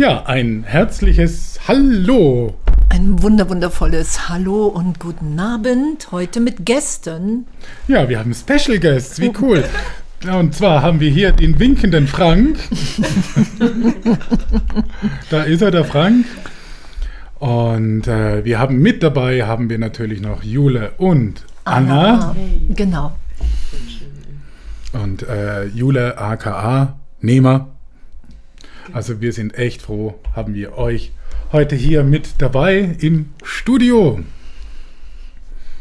Ja, ein herzliches Hallo. Ein wunderwundervolles Hallo und guten Abend. Heute mit Gästen. Ja, wir haben Special Guests. Wie cool. Und zwar haben wir hier den winkenden Frank. da ist er, der Frank. Und äh, wir haben mit dabei, haben wir natürlich noch Jule und Anna. Anna. Genau. Und äh, Jule aka Nehmer also wir sind echt froh, haben wir euch heute hier mit dabei im Studio.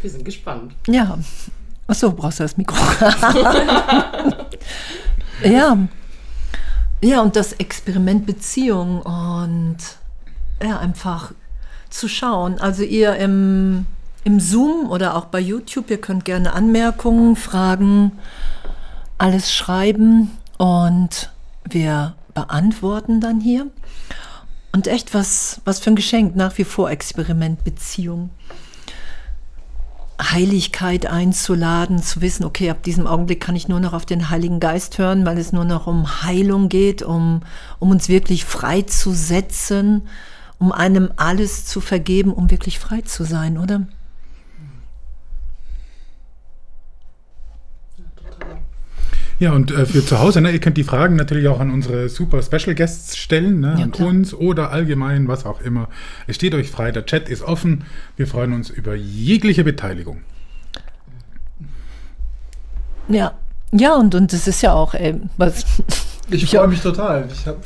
Wir sind gespannt. Ja. Achso, brauchst du das Mikro? ja. Ja, und das Experiment Beziehung und ja, einfach zu schauen. Also ihr im, im Zoom oder auch bei YouTube, ihr könnt gerne Anmerkungen, Fragen, alles schreiben und wir beantworten dann hier. Und echt was, was für ein Geschenk, nach wie vor Experiment, Beziehung. Heiligkeit einzuladen, zu wissen, okay, ab diesem Augenblick kann ich nur noch auf den Heiligen Geist hören, weil es nur noch um Heilung geht, um, um uns wirklich frei zu setzen, um einem alles zu vergeben, um wirklich frei zu sein, oder? Ja, und äh, für zu Hause, ne, ihr könnt die Fragen natürlich auch an unsere super Special Guests stellen, ne, ja, an klar. uns oder allgemein, was auch immer. Es steht euch frei, der Chat ist offen. Wir freuen uns über jegliche Beteiligung. Ja, ja, und, und das ist ja auch, ey, was. Ich freue mich total. Ich habe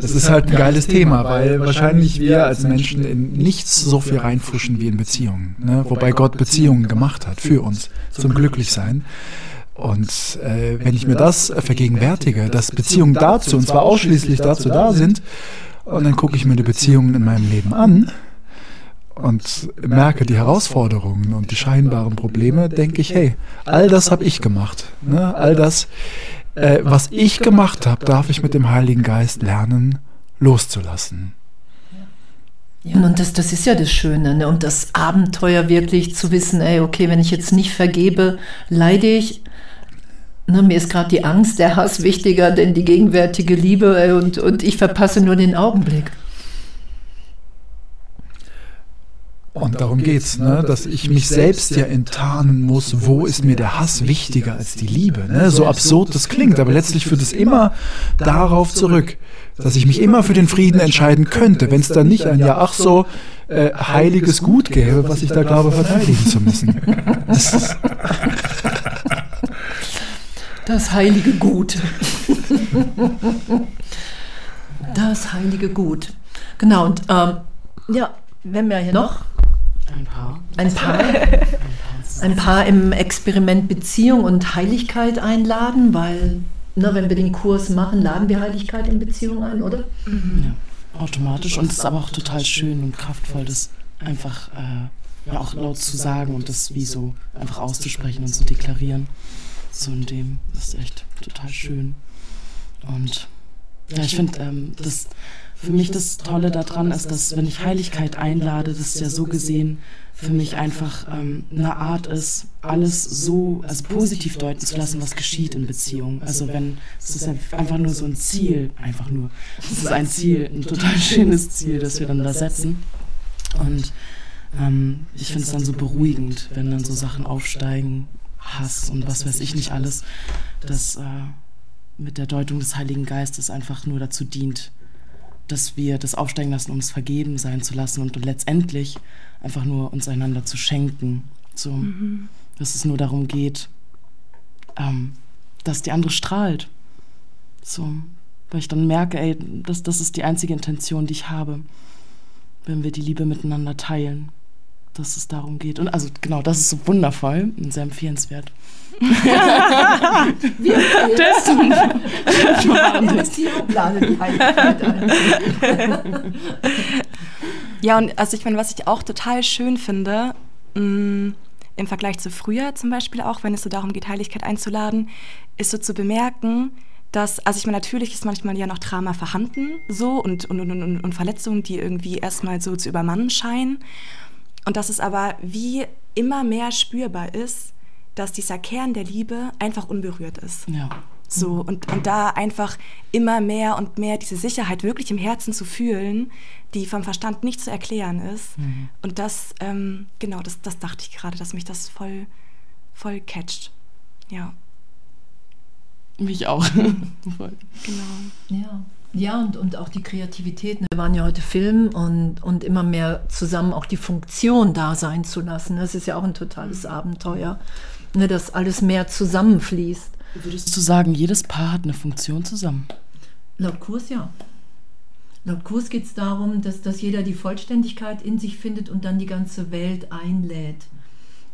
das ist halt ein geiles Thema, weil wahrscheinlich wir als Menschen in nichts so viel reinfuschen wie in Beziehungen. Ne? Wobei Gott Beziehungen gemacht hat für uns zum Glücklichsein. Und äh, wenn ich mir das vergegenwärtige, dass Beziehungen dazu, und zwar ausschließlich dazu da sind, und dann gucke ich mir die Beziehungen in meinem Leben an und merke die Herausforderungen und die scheinbaren Probleme, denke ich, hey, all das habe ich gemacht. Ne? All das, äh, was ich gemacht habe, darf ich mit dem Heiligen Geist lernen, loszulassen. Ja, und das, das ist ja das Schöne ne? und das Abenteuer wirklich zu wissen, ey, okay, wenn ich jetzt nicht vergebe, leide ich, Ne, mir ist gerade die Angst, der Hass wichtiger, denn die gegenwärtige Liebe und, und ich verpasse nur den Augenblick. Und darum geht's, ne? dass ich mich selbst ja enttarnen muss, wo ist mir der Hass wichtiger als die Liebe. Ne? So absurd das klingt, aber letztlich führt es immer darauf zurück, dass ich mich immer für den Frieden entscheiden könnte, wenn es dann nicht ein ja ach so äh, heiliges Gut gäbe, was ich da glaube verteidigen zu müssen. Das Das heilige Gut. das heilige Gut. Genau, und ähm, ja, wenn wir hier noch. Ein paar. Ein paar. ein paar im Experiment Beziehung und Heiligkeit einladen, weil, ne, wenn wir den Kurs machen, laden wir Heiligkeit in Beziehung ein, oder? Mhm. Ja, automatisch. Und es ist aber auch total schön und kraftvoll, das einfach äh, ja, auch laut zu sagen und das wie so einfach auszusprechen und zu deklarieren so in dem. Das ist echt total schön. Und ja, ich finde, ähm, das für mich das Tolle daran ist, dass wenn ich Heiligkeit einlade, das ja so gesehen für mich einfach ähm, eine Art ist, alles so also positiv deuten zu lassen, was geschieht in Beziehungen. Also wenn es ist einfach nur so ein Ziel, einfach nur, es ist ein Ziel, ein total schönes Ziel, das wir dann da setzen. Und ähm, ich finde es dann so beruhigend, wenn dann so Sachen aufsteigen, Hass und was weiß ich nicht alles, das äh, mit der Deutung des Heiligen Geistes einfach nur dazu dient, dass wir das aufsteigen lassen, um es vergeben sein zu lassen und letztendlich einfach nur uns einander zu schenken. So, mhm. dass es nur darum geht, ähm, dass die andere strahlt. So, weil ich dann merke, ey, das, das ist die einzige Intention, die ich habe, wenn wir die Liebe miteinander teilen dass es darum geht. Und also genau, das ist so wundervoll und sehr empfehlenswert. Wir das Ja, und also ich meine, was ich auch total schön finde, mh, mm, im Vergleich zu früher zum Beispiel auch, wenn es so darum geht, Heiligkeit einzuladen, ist so zu bemerken, dass, also ich meine, natürlich ist manchmal ja noch Drama vorhanden, so und, und, und, und Verletzungen, die irgendwie erstmal so zu übermannen scheinen. Und dass es aber wie immer mehr spürbar ist, dass dieser Kern der Liebe einfach unberührt ist. Ja. So, und, und da einfach immer mehr und mehr diese Sicherheit wirklich im Herzen zu fühlen, die vom Verstand nicht zu erklären ist. Mhm. Und das, ähm, genau, das, das dachte ich gerade, dass mich das voll, voll catcht. Ja. Mich auch. genau. Ja. Ja, und, und auch die Kreativität. Ne? Wir waren ja heute Film und, und immer mehr zusammen auch die Funktion da sein zu lassen. Das ist ja auch ein totales mhm. Abenteuer, ne, dass alles mehr zusammenfließt. Würdest du sagen, jedes Paar hat eine Funktion zusammen? Laut Kurs ja. Laut Kurs geht es darum, dass, dass jeder die Vollständigkeit in sich findet und dann die ganze Welt einlädt.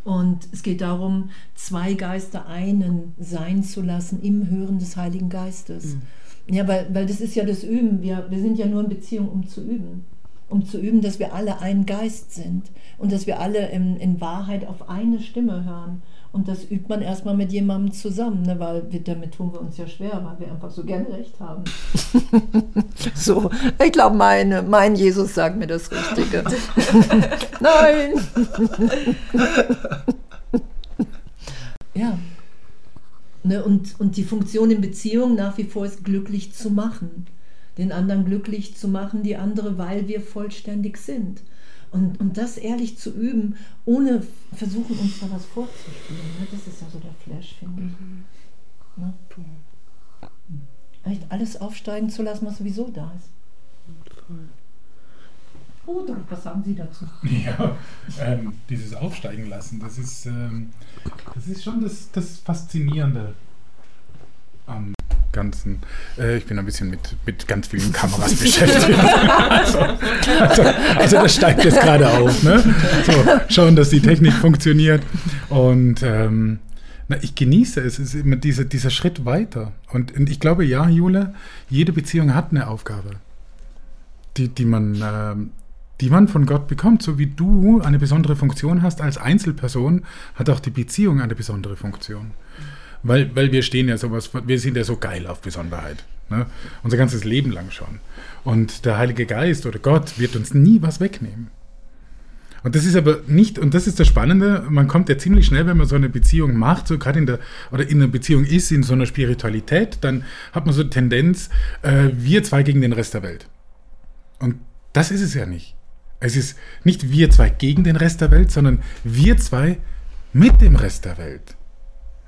Und es geht darum, zwei Geister einen sein zu lassen im Hören des Heiligen Geistes. Mhm. Ja, weil, weil das ist ja das Üben. Wir, wir sind ja nur in Beziehung, um zu üben. Um zu üben, dass wir alle ein Geist sind und dass wir alle in, in Wahrheit auf eine Stimme hören. Und das übt man erstmal mit jemandem zusammen, ne? weil wir, damit tun wir uns ja schwer, weil wir einfach so gerne recht haben. so, ich glaube, mein Jesus sagt mir das Richtige. Nein! ja. Ne? Und, und die Funktion in Beziehung nach wie vor ist, glücklich zu machen. Den anderen glücklich zu machen, die andere, weil wir vollständig sind. Und, und das ehrlich zu üben, ohne versuchen, uns da was vorzuspielen. Ne? Das ist ja so der Flash, finde ich. Mhm. Ne? Echt alles aufsteigen zu lassen, was sowieso da ist. Oh, was sagen Sie dazu? Ja, ähm, dieses Aufsteigen lassen, das ist, ähm, das ist schon das, das Faszinierende am Ganzen. Äh, ich bin ein bisschen mit, mit ganz vielen Kameras beschäftigt. also, also, also, das steigt jetzt gerade auf. Ne? So, schauen, dass die Technik funktioniert. Und ähm, na, ich genieße es. Es ist immer diese, dieser Schritt weiter. Und, und ich glaube, ja, Jule, jede Beziehung hat eine Aufgabe, die, die man. Ähm, die man von Gott bekommt, so wie du eine besondere Funktion hast als Einzelperson, hat auch die Beziehung eine besondere Funktion. Weil, weil wir stehen ja sowas, wir sind ja so geil auf Besonderheit. Ne? Unser ganzes Leben lang schon. Und der Heilige Geist oder Gott wird uns nie was wegnehmen. Und das ist aber nicht, und das ist das Spannende, man kommt ja ziemlich schnell, wenn man so eine Beziehung macht, so gerade in der, oder in einer Beziehung ist, in so einer Spiritualität, dann hat man so eine Tendenz, äh, wir zwei gegen den Rest der Welt. Und das ist es ja nicht. Es ist nicht wir zwei gegen den Rest der Welt, sondern wir zwei mit dem Rest der Welt.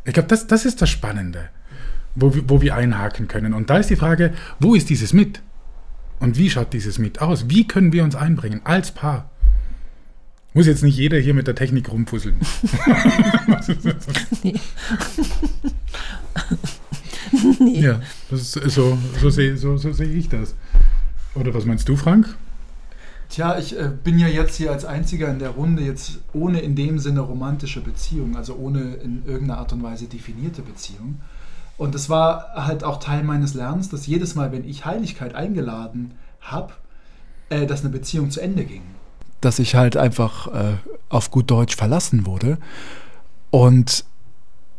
Ich glaube, das, das ist das Spannende, wo, wo wir einhaken können. Und da ist die Frage, wo ist dieses Mit? Und wie schaut dieses Mit aus? Wie können wir uns einbringen als Paar? Muss jetzt nicht jeder hier mit der Technik rumfusseln. nee. nee. Ja, das ist, so, so sehe so, so seh ich das. Oder was meinst du, Frank? Tja, ich äh, bin ja jetzt hier als Einziger in der Runde jetzt ohne in dem Sinne romantische Beziehung, also ohne in irgendeiner Art und Weise definierte Beziehung. Und es war halt auch Teil meines Lernens, dass jedes Mal, wenn ich Heiligkeit eingeladen habe, äh, dass eine Beziehung zu Ende ging. Dass ich halt einfach äh, auf gut Deutsch verlassen wurde. Und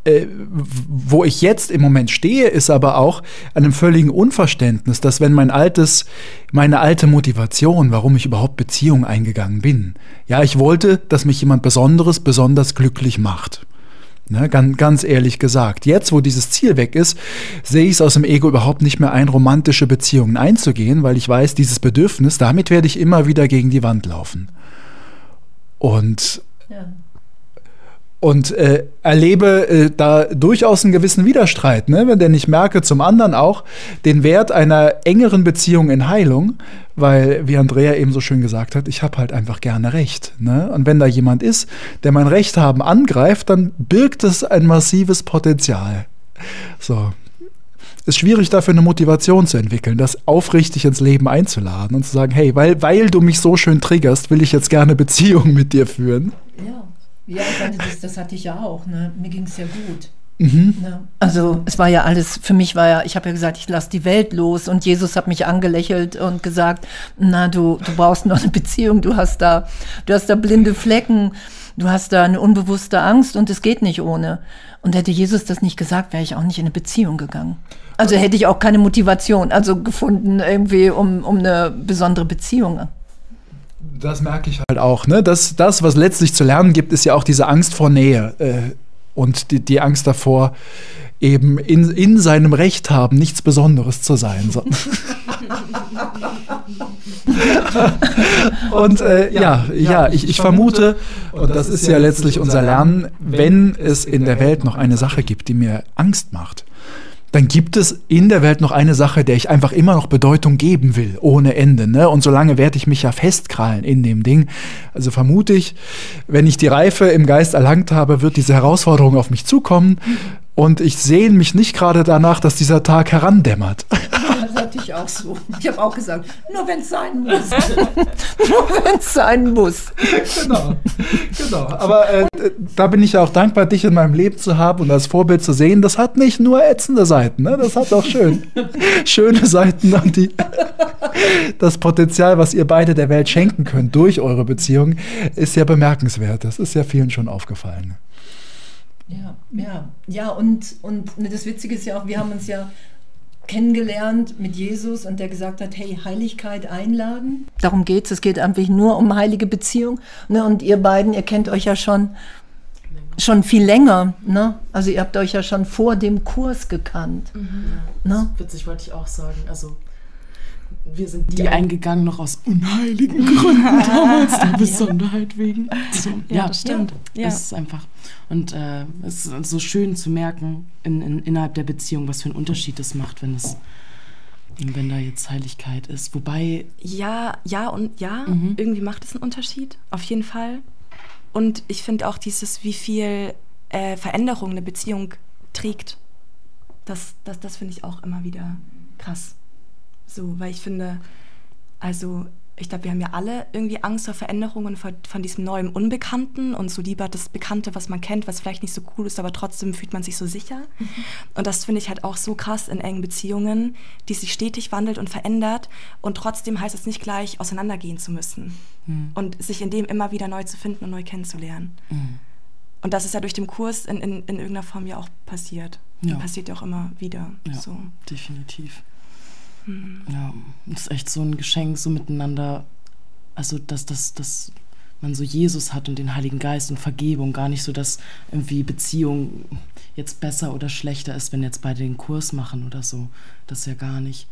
äh, wo ich jetzt im Moment stehe, ist aber auch einem völligen Unverständnis, dass wenn mein altes, meine alte Motivation, warum ich überhaupt Beziehungen eingegangen bin, ja, ich wollte, dass mich jemand Besonderes besonders glücklich macht. Ne, ganz, ganz ehrlich gesagt. Jetzt, wo dieses Ziel weg ist, sehe ich es aus dem Ego überhaupt nicht mehr ein, romantische Beziehungen einzugehen, weil ich weiß, dieses Bedürfnis, damit werde ich immer wieder gegen die Wand laufen. Und ja und äh, erlebe äh, da durchaus einen gewissen Widerstreit, ne? denn ich merke zum anderen auch den Wert einer engeren Beziehung in Heilung, weil, wie Andrea eben so schön gesagt hat, ich habe halt einfach gerne Recht. Ne? Und wenn da jemand ist, der mein Recht haben angreift, dann birgt es ein massives Potenzial. So. Ist schwierig dafür eine Motivation zu entwickeln, das aufrichtig ins Leben einzuladen und zu sagen, hey, weil, weil du mich so schön triggerst, will ich jetzt gerne Beziehung mit dir führen. Ja. Ja, ich meine, das, das hatte ich ja auch. Ne? Mir ging es ja gut. Mhm. Ja. Also es war ja alles, für mich war ja, ich habe ja gesagt, ich lasse die Welt los und Jesus hat mich angelächelt und gesagt, na du, du brauchst noch eine Beziehung, du hast da, du hast da blinde Flecken, du hast da eine unbewusste Angst und es geht nicht ohne. Und hätte Jesus das nicht gesagt, wäre ich auch nicht in eine Beziehung gegangen. Also hätte ich auch keine Motivation, also gefunden irgendwie um, um eine besondere Beziehung das merke ich halt auch. Ne? Das, das, was letztlich zu lernen gibt, ist ja auch diese Angst vor Nähe äh, und die, die Angst davor, eben in, in seinem Recht haben, nichts Besonderes zu sein. So. und äh, ja, ja, ich, ich vermute, und das ist ja letztlich unser Lernen, wenn es in der Welt noch eine Sache gibt, die mir Angst macht, dann gibt es in der Welt noch eine Sache, der ich einfach immer noch Bedeutung geben will, ohne Ende. Ne? Und solange werde ich mich ja festkrallen in dem Ding. Also vermute ich, wenn ich die Reife im Geist erlangt habe, wird diese Herausforderung auf mich zukommen. Und ich sehne mich nicht gerade danach, dass dieser Tag herandämmert. Hatte ich auch so. Ich habe auch gesagt, nur wenn es sein muss. nur wenn es sein muss. Genau, genau. Aber äh, da bin ich ja auch dankbar, dich in meinem Leben zu haben und als Vorbild zu sehen. Das hat nicht nur ätzende Seiten, ne? das hat auch schön, schöne Seiten und die, das Potenzial, was ihr beide der Welt schenken könnt durch eure Beziehung, ist ja bemerkenswert. Das ist ja vielen schon aufgefallen. Ja, ja, ja, und, und ne, das Witzige ist ja auch, wir haben uns ja kennengelernt mit Jesus und der gesagt hat, hey, Heiligkeit einladen. Darum geht es, es geht einfach nur um heilige Beziehung. Ne? Und ihr beiden, ihr kennt euch ja schon, schon viel länger. Ne? Also ihr habt euch ja schon vor dem Kurs gekannt. Mhm. Ne? Witzig wollte ich auch sagen. Also wir sind die ja. eingegangen noch aus unheiligen Gründen damals, der Besonderheit wegen. So, ja, ja, das stimmt. Ja. Es ist einfach. Und äh, es ist so schön zu merken in, in, innerhalb der Beziehung, was für einen Unterschied es macht, wenn es wenn da jetzt Heiligkeit ist. Wobei. Ja, ja und ja, mhm. irgendwie macht es einen Unterschied, auf jeden Fall. Und ich finde auch dieses, wie viel äh, Veränderung eine Beziehung trägt, das, das, das finde ich auch immer wieder krass. So, weil ich finde, also ich glaube, wir haben ja alle irgendwie Angst vor Veränderungen von, von diesem neuen Unbekannten und so lieber das Bekannte, was man kennt, was vielleicht nicht so cool ist, aber trotzdem fühlt man sich so sicher. Mhm. Und das finde ich halt auch so krass in engen Beziehungen, die sich stetig wandelt und verändert und trotzdem heißt es nicht gleich auseinandergehen zu müssen mhm. und sich in dem immer wieder neu zu finden und neu kennenzulernen. Mhm. Und das ist ja durch den Kurs in, in, in irgendeiner Form ja auch passiert. Ja. Passiert ja auch immer wieder. Ja, so. definitiv. Mhm. Ja, das ist echt so ein Geschenk, so miteinander, also dass, dass, dass man so Jesus hat und den Heiligen Geist und Vergebung, gar nicht so, dass irgendwie Beziehung jetzt besser oder schlechter ist, wenn jetzt beide den Kurs machen oder so. Das ja gar nicht.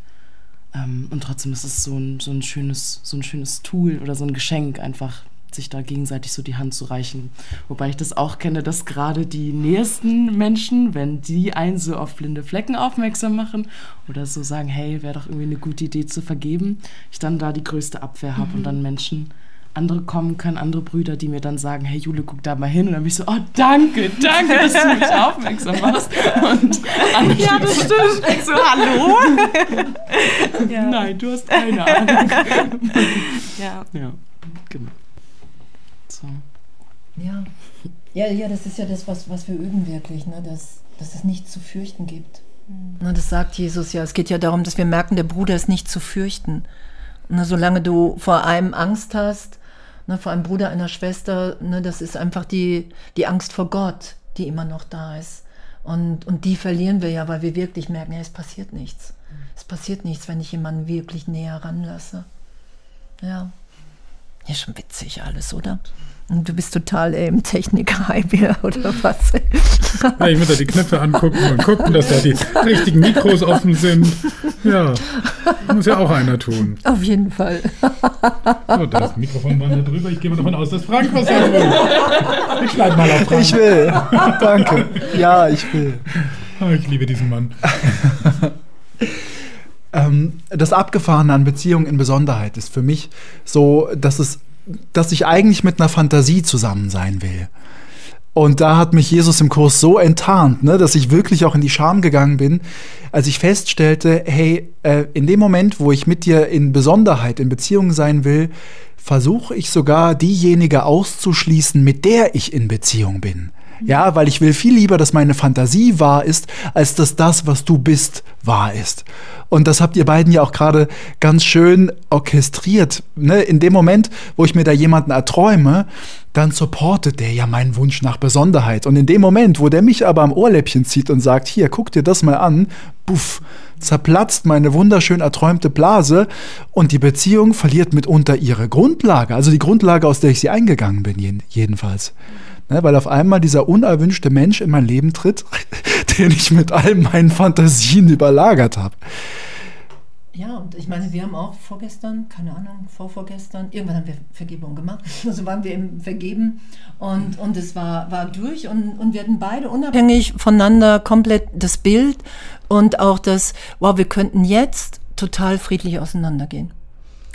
Ähm, und trotzdem ist es so ein, so ein schönes, so ein schönes Tool oder so ein Geschenk, einfach sich da gegenseitig so die Hand zu reichen. Wobei ich das auch kenne, dass gerade die nächsten Menschen, wenn die einen so auf blinde Flecken aufmerksam machen oder so sagen, hey, wäre doch irgendwie eine gute Idee zu vergeben, ich dann da die größte Abwehr habe mhm. und dann Menschen andere kommen können, andere Brüder, die mir dann sagen, hey Jule, guck da mal hin. Und dann bin ich so, oh danke, danke, dass du mich aufmerksam machst. Und ja, das stimmt. Ich so, hallo? ja. Nein, du hast keine Ahnung. ja. Ja, genau. So. Ja. Ja, ja, das ist ja das, was, was wir üben wirklich, ne? dass, dass es nichts zu fürchten gibt. Mhm. Na, das sagt Jesus ja. Es geht ja darum, dass wir merken, der Bruder ist nicht zu fürchten. Na, solange du vor einem Angst hast, ne, vor einem Bruder, einer Schwester, ne, das ist einfach die, die Angst vor Gott, die immer noch da ist. Und, und die verlieren wir ja, weil wir wirklich merken, ja, es passiert nichts. Es passiert nichts, wenn ich jemanden wirklich näher ranlasse. Ja. Ja, schon witzig alles, oder? Und du bist total ey, im Technik-Hype oder was? Ja, ich muss da die Knöpfe angucken und gucken, dass da die richtigen Mikros offen sind. Ja, muss ja auch einer tun. Auf jeden Fall. So, das Mikrofon war da drüber. Ich gehe mal davon aus, dass Frank was sagen will. Ich schneide mal auf Frank. Ich will. Danke. Ja, ich will. Ah, ich liebe diesen Mann. Ähm, das Abgefahrene an Beziehungen in Besonderheit ist für mich so, dass es, dass ich eigentlich mit einer Fantasie zusammen sein will. Und da hat mich Jesus im Kurs so enttarnt, ne, dass ich wirklich auch in die Scham gegangen bin, als ich feststellte, hey, äh, in dem Moment, wo ich mit dir in Besonderheit in Beziehung sein will, versuche ich sogar diejenige auszuschließen, mit der ich in Beziehung bin. Ja, weil ich will viel lieber, dass meine Fantasie wahr ist, als dass das, was du bist, wahr ist. Und das habt ihr beiden ja auch gerade ganz schön orchestriert. Ne? In dem Moment, wo ich mir da jemanden erträume, dann supportet der ja meinen Wunsch nach Besonderheit. Und in dem Moment, wo der mich aber am Ohrläppchen zieht und sagt, hier, guck dir das mal an, buff, zerplatzt meine wunderschön erträumte Blase und die Beziehung verliert mitunter ihre Grundlage, also die Grundlage, aus der ich sie eingegangen bin, jedenfalls. Ne, weil auf einmal dieser unerwünschte Mensch in mein Leben tritt, den ich mit all meinen Fantasien überlagert habe. Ja, und ich meine, wir haben auch vorgestern, keine Ahnung, vorvorgestern, irgendwann haben wir Vergebung gemacht. Also waren wir eben vergeben und, und es war, war durch und, und wir hatten beide unabhängig voneinander komplett das Bild und auch das, wow, wir könnten jetzt total friedlich auseinandergehen.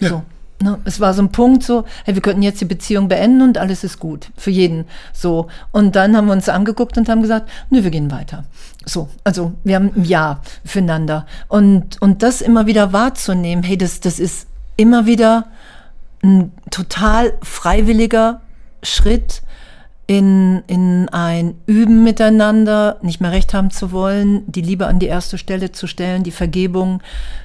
Ja. So. Ne? Es war so ein Punkt so, hey, wir könnten jetzt die Beziehung beenden und alles ist gut für jeden. So. Und dann haben wir uns angeguckt und haben gesagt, nö, wir gehen weiter. So, also wir haben ein Ja füreinander. Und, und das immer wieder wahrzunehmen, hey, das, das ist immer wieder ein total freiwilliger Schritt, in, in ein Üben miteinander, nicht mehr recht haben zu wollen, die Liebe an die erste Stelle zu stellen, die Vergebung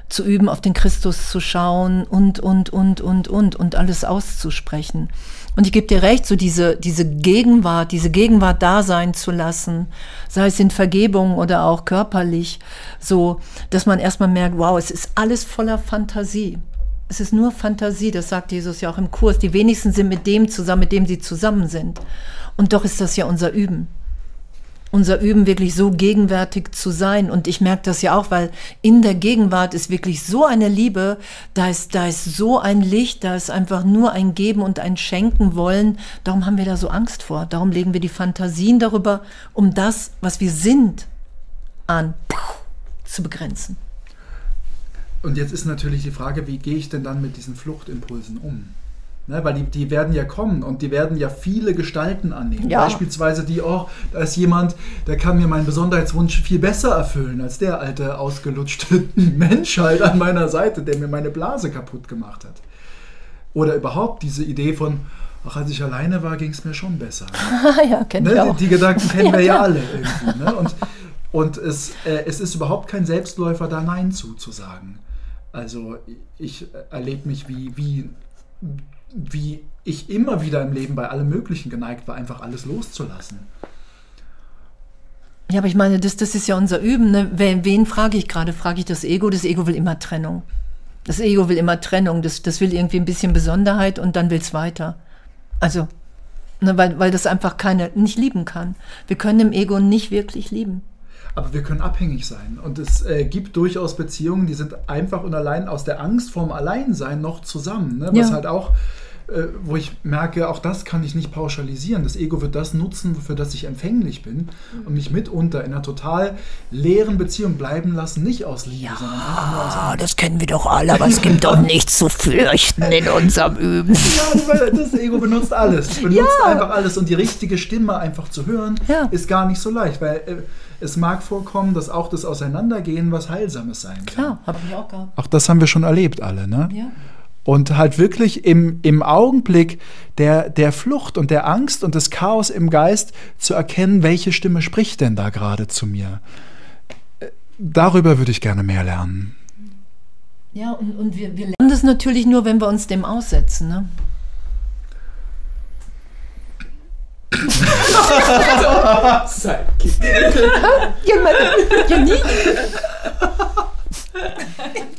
zu üben, auf den Christus zu schauen und, und, und, und, und, und alles auszusprechen. Und ich gebe dir recht, so diese, diese Gegenwart, diese Gegenwart da sein zu lassen, sei es in Vergebung oder auch körperlich, so, dass man erstmal merkt, wow, es ist alles voller Fantasie. Es ist nur Fantasie, das sagt Jesus ja auch im Kurs. Die wenigsten sind mit dem zusammen, mit dem sie zusammen sind. Und doch ist das ja unser Üben. Unser Üben, wirklich so gegenwärtig zu sein. Und ich merke das ja auch, weil in der Gegenwart ist wirklich so eine Liebe, da ist, da ist so ein Licht, da ist einfach nur ein Geben und ein Schenken wollen. Darum haben wir da so Angst vor. Darum legen wir die Fantasien darüber, um das, was wir sind, an zu begrenzen. Und jetzt ist natürlich die Frage, wie gehe ich denn dann mit diesen Fluchtimpulsen um? Ne, weil die, die werden ja kommen und die werden ja viele Gestalten annehmen. Ja. Beispielsweise die, oh, da ist jemand, der kann mir meinen Besonderheitswunsch viel besser erfüllen als der alte, ausgelutschte Mensch halt an meiner Seite, der mir meine Blase kaputt gemacht hat. Oder überhaupt diese Idee von, ach, als ich alleine war, ging es mir schon besser. ja, kennen ne? wir auch. Die, die Gedanken kennen ja, wir ja alle irgendwie. Ne? Und, und es, äh, es ist überhaupt kein Selbstläufer, da Nein zu, zu sagen. Also ich erlebe mich wie, wie wie ich immer wieder im Leben bei allem Möglichen geneigt war, einfach alles loszulassen. Ja, aber ich meine, das, das ist ja unser Üben. Ne? Wen, wen frage ich gerade? Frage ich das Ego? Das Ego will immer Trennung. Das Ego will immer Trennung. Das, das will irgendwie ein bisschen Besonderheit und dann will es weiter. Also, ne, weil, weil das einfach keine, nicht lieben kann. Wir können im Ego nicht wirklich lieben. Aber wir können abhängig sein. Und es äh, gibt durchaus Beziehungen, die sind einfach und allein aus der Angst vorm Alleinsein noch zusammen. Ne? Was ja. halt auch äh, wo ich merke, auch das kann ich nicht pauschalisieren. Das Ego wird das nutzen, für das ich empfänglich bin und mich mitunter in einer total leeren Beziehung bleiben lassen, nicht aus Liebe, ja, sondern einfach nur aus Angst. das kennen wir doch alle, aber es gibt doch nichts zu fürchten in unserem Üben. Ja, das Ego benutzt alles, benutzt ja. einfach alles und die richtige Stimme einfach zu hören, ja. ist gar nicht so leicht, weil äh, es mag vorkommen, dass auch das Auseinandergehen was Heilsames sein kann. Klar, habe ich auch gehabt. Auch das haben wir schon erlebt alle, ne? Ja und halt wirklich im, im Augenblick der, der Flucht und der Angst und des Chaos im Geist zu erkennen, welche Stimme spricht denn da gerade zu mir. Darüber würde ich gerne mehr lernen. Ja, und, und wir, wir lernen das natürlich nur, wenn wir uns dem aussetzen. Ne? Sidekick. ja, ja, nie.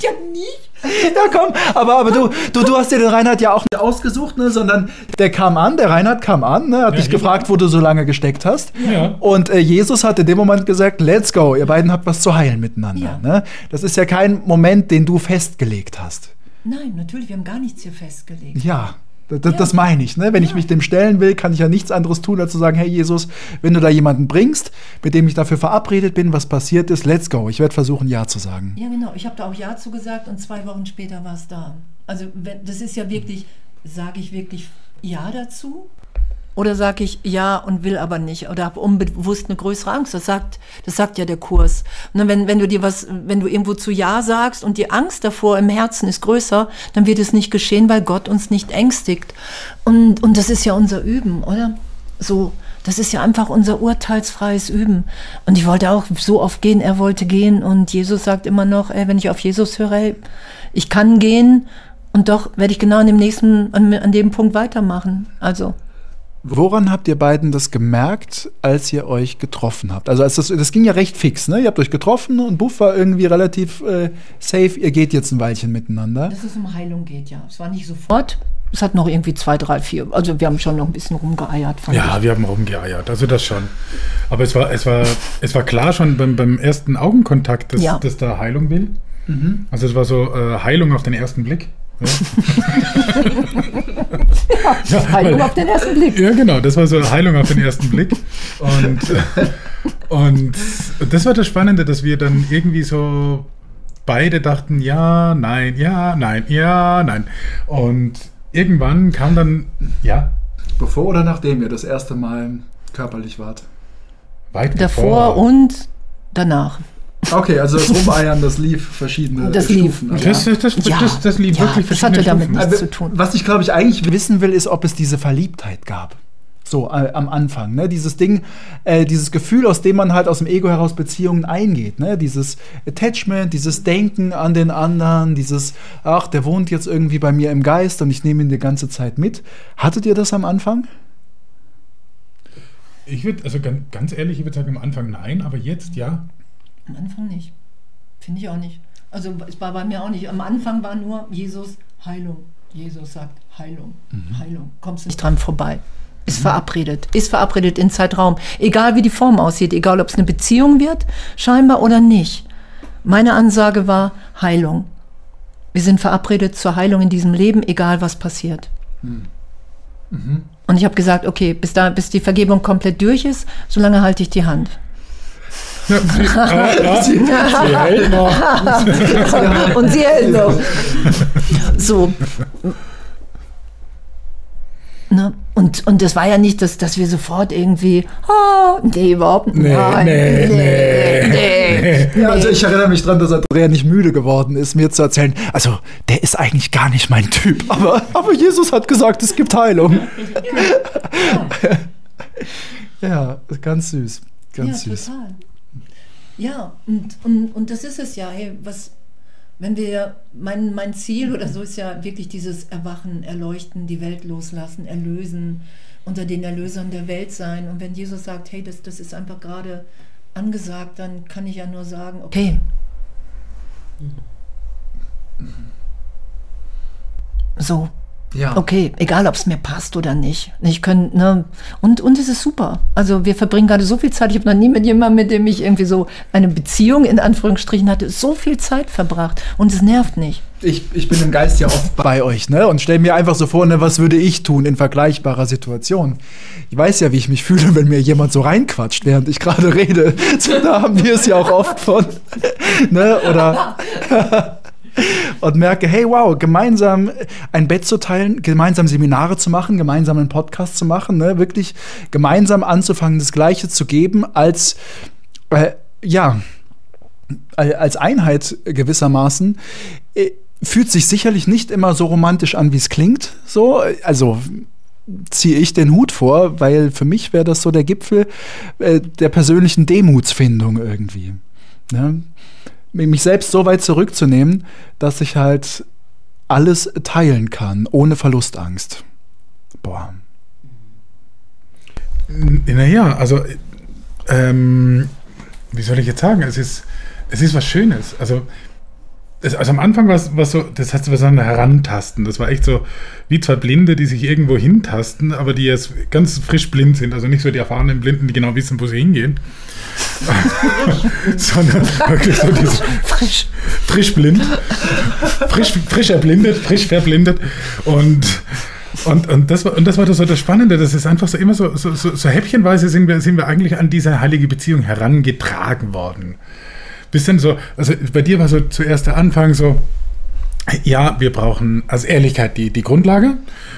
ja, nie. Ja, komm, aber, aber du, du, du hast dir den Reinhard ja auch nicht ausgesucht, ne, sondern der kam an, der Reinhard kam an, ne, hat ja, dich gefragt, wo du so lange gesteckt hast. Ja. Und äh, Jesus hat in dem Moment gesagt, let's go, ihr beiden habt was zu heilen miteinander. Ja. Ne? Das ist ja kein Moment, den du festgelegt hast. Nein, natürlich, wir haben gar nichts hier festgelegt. Ja, das, ja. das, meine ich. Ne? Wenn ja. ich mich dem stellen will, kann ich ja nichts anderes tun, als zu sagen, hey Jesus, wenn du da jemanden bringst, mit dem ich dafür verabredet bin, was passiert ist, let's go. Ich werde versuchen, Ja zu sagen. Ja, genau. Ich habe da auch Ja zu gesagt und zwei Wochen später war es da. Also das ist ja wirklich, sage ich wirklich Ja dazu? Oder sage ich ja und will aber nicht oder habe unbewusst eine größere Angst? Das sagt, das sagt ja der Kurs. Und wenn, wenn du dir was, wenn du irgendwo zu Ja sagst und die Angst davor im Herzen ist größer, dann wird es nicht geschehen, weil Gott uns nicht ängstigt. Und, und das ist ja unser Üben, oder? So, Das ist ja einfach unser urteilsfreies Üben. Und ich wollte auch so oft gehen, er wollte gehen. Und Jesus sagt immer noch, ey, wenn ich auf Jesus höre, ey, ich kann gehen und doch werde ich genau an dem nächsten, an, an dem Punkt weitermachen. Also. Woran habt ihr beiden das gemerkt, als ihr euch getroffen habt? Also als das, das ging ja recht fix, ne? Ihr habt euch getroffen und Buff war irgendwie relativ äh, safe. Ihr geht jetzt ein Weilchen miteinander. Dass es um Heilung geht, ja. Es war nicht sofort. Es hat noch irgendwie zwei, drei, vier. Also wir haben schon noch ein bisschen rumgeeiert. Ja, ich. wir haben rumgeeiert. Also das schon. Aber es war, es war, es war klar schon beim, beim ersten Augenkontakt, dass, ja. dass da Heilung will. Mhm. Also es war so äh, Heilung auf den ersten Blick. Ja. ja, Heilung weil, auf den ersten Blick. Ja, genau, das war so Heilung auf den ersten Blick. Und, und das war das Spannende, dass wir dann irgendwie so beide dachten, ja, nein, ja, nein, ja, nein. Und irgendwann kam dann, ja. Bevor oder nachdem ihr das erste Mal körperlich wart? Weit Davor bevor. und danach. Okay, also das Rumeiern, das lief verschiedene das Stufen. Lief. Das, das, das, ja. das, das lief ja, wirklich das hatte damit nichts also, zu tun. Was ich, glaube ich, eigentlich wissen will, ist, ob es diese Verliebtheit gab. So äh, am Anfang, ne? Dieses Ding, äh, dieses Gefühl, aus dem man halt aus dem Ego heraus Beziehungen eingeht, ne? Dieses Attachment, dieses Denken an den anderen, dieses, ach, der wohnt jetzt irgendwie bei mir im Geist und ich nehme ihn die ganze Zeit mit. Hattet ihr das am Anfang? Ich würde, also ganz, ganz ehrlich, ich würde sagen, am Anfang nein, aber jetzt ja. Am Anfang nicht. Finde ich auch nicht. Also es war bei mir auch nicht. Am Anfang war nur Jesus Heilung. Jesus sagt Heilung, mhm. Heilung. Kommst du nicht dran vorbei. Ist mhm. verabredet, ist verabredet in Zeitraum. Egal wie die Form aussieht, egal ob es eine Beziehung wird, scheinbar oder nicht. Meine Ansage war Heilung. Wir sind verabredet zur Heilung in diesem Leben, egal was passiert. Mhm. Mhm. Und ich habe gesagt, okay, bis, da, bis die Vergebung komplett durch ist, solange halte ich die Hand. Ja, sie, ah, sie, sie hält noch. Und sie hält noch. So. Ne? Und, und das war ja nicht, dass, dass wir sofort irgendwie, oh, nee, überhaupt nicht. Nee, Nein, nee, nee, nee, nee. Ja, also ich erinnere mich daran, dass Andrea nicht müde geworden ist, mir zu erzählen, also der ist eigentlich gar nicht mein Typ, aber, aber Jesus hat gesagt, es gibt Heilung. Ja, ja ganz süß, ganz ja, süß. Total. Ja, und, und, und das ist es ja. Hey, was, wenn wir, mein, mein Ziel oder so ist ja wirklich dieses Erwachen, Erleuchten, die Welt loslassen, erlösen, unter den Erlösern der Welt sein. Und wenn Jesus sagt, hey, das, das ist einfach gerade angesagt, dann kann ich ja nur sagen, okay. So, ja. Okay, egal ob es mir passt oder nicht. Ich könnte, ne, und, und es ist super. Also wir verbringen gerade so viel Zeit. Ich habe noch nie mit jemandem, mit dem ich irgendwie so eine Beziehung in Anführungsstrichen hatte, so viel Zeit verbracht. Und es nervt nicht. Ich, ich bin im Geist ja oft bei euch, ne? Und stelle mir einfach so vor, ne, was würde ich tun in vergleichbarer Situation? Ich weiß ja, wie ich mich fühle, wenn mir jemand so reinquatscht, während ich gerade rede. So, da haben wir es ja auch oft von. ne? Oder und merke, hey, wow, gemeinsam ein Bett zu teilen, gemeinsam Seminare zu machen, gemeinsam einen Podcast zu machen, ne? wirklich gemeinsam anzufangen, das Gleiche zu geben, als, äh, ja, als Einheit gewissermaßen, äh, fühlt sich sicherlich nicht immer so romantisch an, wie es klingt. So, also ziehe ich den Hut vor, weil für mich wäre das so der Gipfel äh, der persönlichen Demutsfindung irgendwie. Ne? Mich selbst so weit zurückzunehmen, dass ich halt alles teilen kann, ohne Verlustangst. Boah. Naja, also, ähm, wie soll ich jetzt sagen? Es ist, es ist was Schönes. Also, es, also am Anfang war es so, das heißt, so ein Herantasten. Das war echt so wie zwei Blinde, die sich irgendwo hintasten, aber die jetzt ganz frisch blind sind. Also nicht so die erfahrenen Blinden, die genau wissen, wo sie hingehen. sondern wirklich so dieses frisch, frisch blind, frisch, frisch erblindet, frisch verblindet und und, und, das war, und das war so das Spannende, das ist einfach so immer so, so, so, so häppchenweise sind wir, sind wir eigentlich an diese heilige Beziehung herangetragen worden. Bisschen so, also bei dir war so zuerst der Anfang so, ja, wir brauchen, also Ehrlichkeit die, die Grundlage.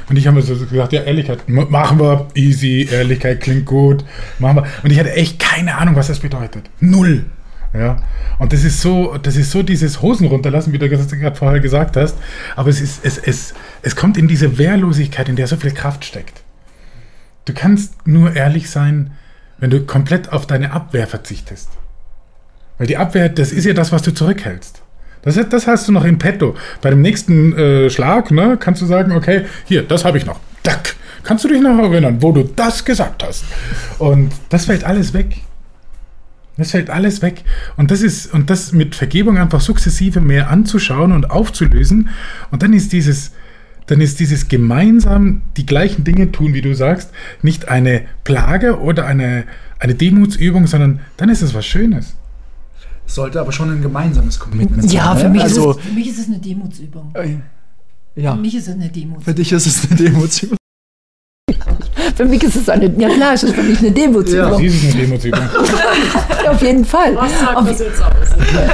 Und ich habe mir so gesagt, ja, Ehrlichkeit machen wir, easy, Ehrlichkeit klingt gut, machen wir. Und ich hatte echt keine Ahnung, was das bedeutet. Null. Ja. Und das ist so, das ist so dieses Hosen runterlassen, wie du gerade vorher gesagt hast. Aber es ist, es, es, es kommt in diese Wehrlosigkeit, in der so viel Kraft steckt. du kannst nur ehrlich sein, wenn du komplett auf deine Abwehr verzichtest. Weil die Abwehr, das ist ja das, was du zurückhältst. Das, das hast du noch in petto. Bei dem nächsten äh, Schlag ne, kannst du sagen, okay, hier, das habe ich noch. Dack. Kannst du dich noch erinnern, wo du das gesagt hast? Und das fällt alles weg. Das fällt alles weg. Und das ist, und das mit Vergebung einfach sukzessive mehr anzuschauen und aufzulösen. Und dann ist dieses, dann ist dieses gemeinsam die gleichen Dinge tun, wie du sagst, nicht eine Plage oder eine, eine Demutsübung, sondern dann ist es was Schönes. Sollte aber schon ein gemeinsames Commitment ja, sein. für, mich also, ist es, für mich ist es eine Demutsübung. Äh, ja. Für mich ist es eine Demutsübung. Für dich ist es eine Demutsübung. Für mich ist es eine, ja klar, es ist für mich eine Demutsübung. Ja. ist eine Demutsübung. auf jeden Fall. Was sagt auf, das jetzt aus?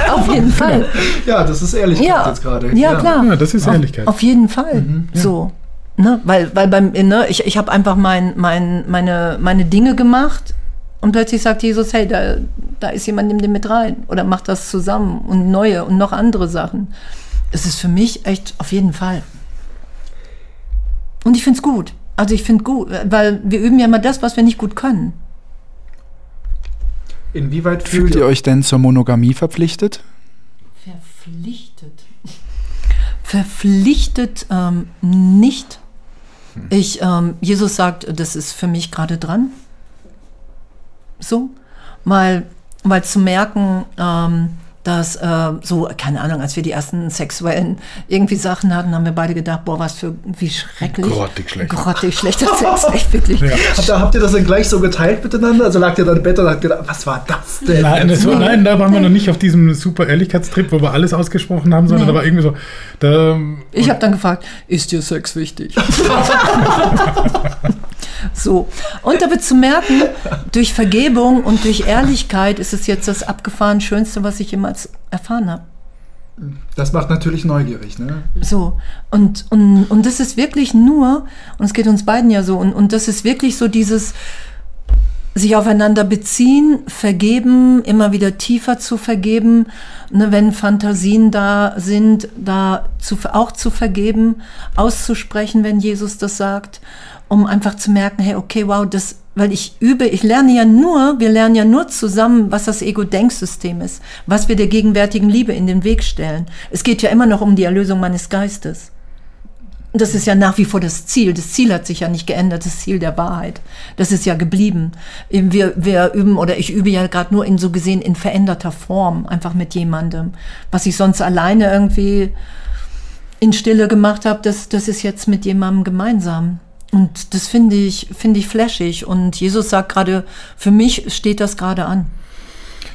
auf jeden Fall. Ja, das ist Ehrlichkeit Ja, jetzt gerade. ja, klar. Ja, das ist Ehrlichkeit. Auf jeden Fall. So. Ne? Weil, weil beim, ne, ich, ich habe einfach mein, mein, meine, meine Dinge gemacht und plötzlich sagt Jesus, hey, da, da ist jemand, nimm den mit rein. Oder mach das zusammen und neue und noch andere Sachen. Es ist für mich echt auf jeden Fall. Und ich finde es gut. Also ich finde gut, weil wir üben ja immer das, was wir nicht gut können. Inwieweit fühlt ihr euch denn zur Monogamie verpflichtet? Verpflichtet. Verpflichtet ähm, nicht. Ich, ähm, Jesus sagt, das ist für mich gerade dran. So, mal, mal zu merken, ähm, dass äh, so, keine Ahnung, als wir die ersten sexuellen irgendwie Sachen hatten, haben wir beide gedacht, boah, was für, wie schrecklich. Grottig schlecht. Grottig schlechter Sex, echt wirklich. Ja. Habt ihr, habt ihr das dann gleich so geteilt miteinander? Also lag ihr dann im Bett und habt gedacht, was war das denn? Nein, das war, nein, da waren wir noch nicht auf diesem super Ehrlichkeitstrip, wo wir alles ausgesprochen haben, sondern Nee. da war irgendwie so, da, Ich habe dann gefragt, ist dir Sex wichtig? so. Und dabei zu merken, durch Vergebung und durch Ehrlichkeit ist es jetzt das abgefahren Schönste, was ich jemals erfahren habe. Das macht natürlich neugierig, ne? So. Und, und, und das ist wirklich nur, und es geht uns beiden ja so, und, und das ist wirklich so dieses sich aufeinander beziehen, vergeben, immer wieder tiefer zu vergeben, ne, wenn Fantasien da sind, da zu, auch zu vergeben, auszusprechen, wenn Jesus das sagt, um einfach zu merken, hey, okay, wow, das, weil ich übe, ich lerne ja nur, wir lernen ja nur zusammen, was das Ego-Denksystem ist, was wir der gegenwärtigen Liebe in den Weg stellen. Es geht ja immer noch um die Erlösung meines Geistes. Das ist ja nach wie vor das Ziel. Das Ziel hat sich ja nicht geändert, das Ziel der Wahrheit. Das ist ja geblieben. Wir, wir üben, oder ich übe ja gerade nur in so gesehen in veränderter Form, einfach mit jemandem. Was ich sonst alleine irgendwie in Stille gemacht habe, das, das ist jetzt mit jemandem gemeinsam. Und das finde ich, finde ich flashig. Und Jesus sagt gerade, für mich steht das gerade an.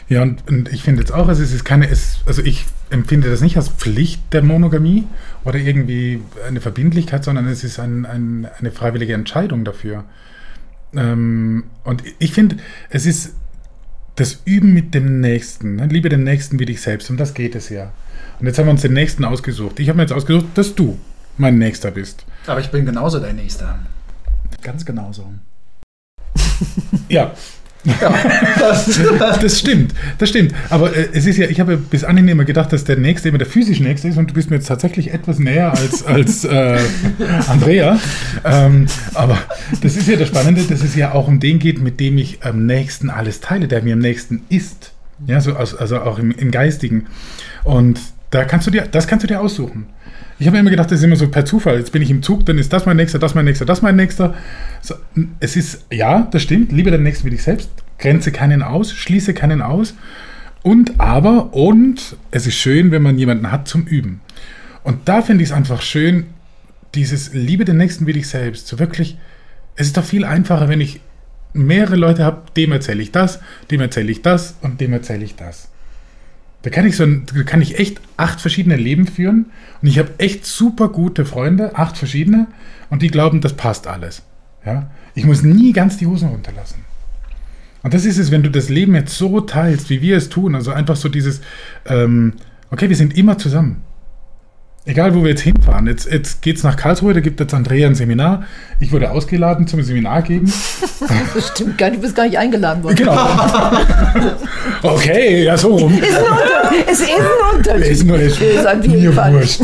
Ja, und, und ich finde jetzt auch, also es ist keine, es, also ich empfinde das nicht als Pflicht der Monogamie oder irgendwie eine Verbindlichkeit, sondern es ist ein, ein, eine freiwillige Entscheidung dafür. Ähm, und ich finde, es ist das Üben mit dem Nächsten. Ne? Liebe den Nächsten wie dich selbst. Um das geht es ja. Und jetzt haben wir uns den Nächsten ausgesucht. Ich habe mir jetzt ausgesucht, dass du mein Nächster bist. Aber ich bin genauso dein Nächster. Ganz genauso. Ja, Ja, das, Das stimmt, das stimmt. Aber äh, es ist ja, ich habe bis anhin immer gedacht, dass der Nächste immer der physisch Nächste ist und du bist mir jetzt tatsächlich etwas näher als, als äh, Andrea. Ähm, aber das ist ja das Spannende, dass es ja auch um den geht, mit dem ich am nächsten alles teile, der mir am nächsten ist. Ja, so, aus- also auch im, im Geistigen. Und da kannst du dir, das kannst du dir aussuchen. Ich habe immer gedacht, das ist immer so per Zufall. Jetzt bin ich im Zug, dann ist das mein Nächster, das mein Nächster, das mein Nächster. So, es ist, ja, das stimmt, liebe den Nächsten wie dich selbst, grenze keinen aus, schließe keinen aus. Und aber, und es ist schön, wenn man jemanden hat zum Üben. Und da finde ich es einfach schön, dieses Liebe den Nächsten wie dich selbst. So wirklich, es ist doch viel einfacher, wenn ich mehrere Leute habe, dem erzähle ich das, dem erzähle ich das und dem erzähle ich das. Da kann ich so ein, da kann ich echt acht verschiedene Leben führen und ich habe echt super gute Freunde, acht verschiedene und die glauben, das passt alles. Ja? Ich muss nie ganz die Hosen runterlassen. Und das ist es, wenn du das Leben jetzt so teilst, wie wir es tun, also einfach so dieses, ähm, okay, wir sind immer zusammen. Egal, wo wir jetzt hinfahren. Jetzt, jetzt geht es nach Karlsruhe, da gibt jetzt Andrea ein Seminar. Ich wurde ausgeladen zum Seminar geben. Das stimmt gar nicht, du bist gar nicht eingeladen worden. Genau. Okay, ja so rum. Ist ein Unter es ist ein Unterschied. Ist nur ist Ist mir Fall. wurscht.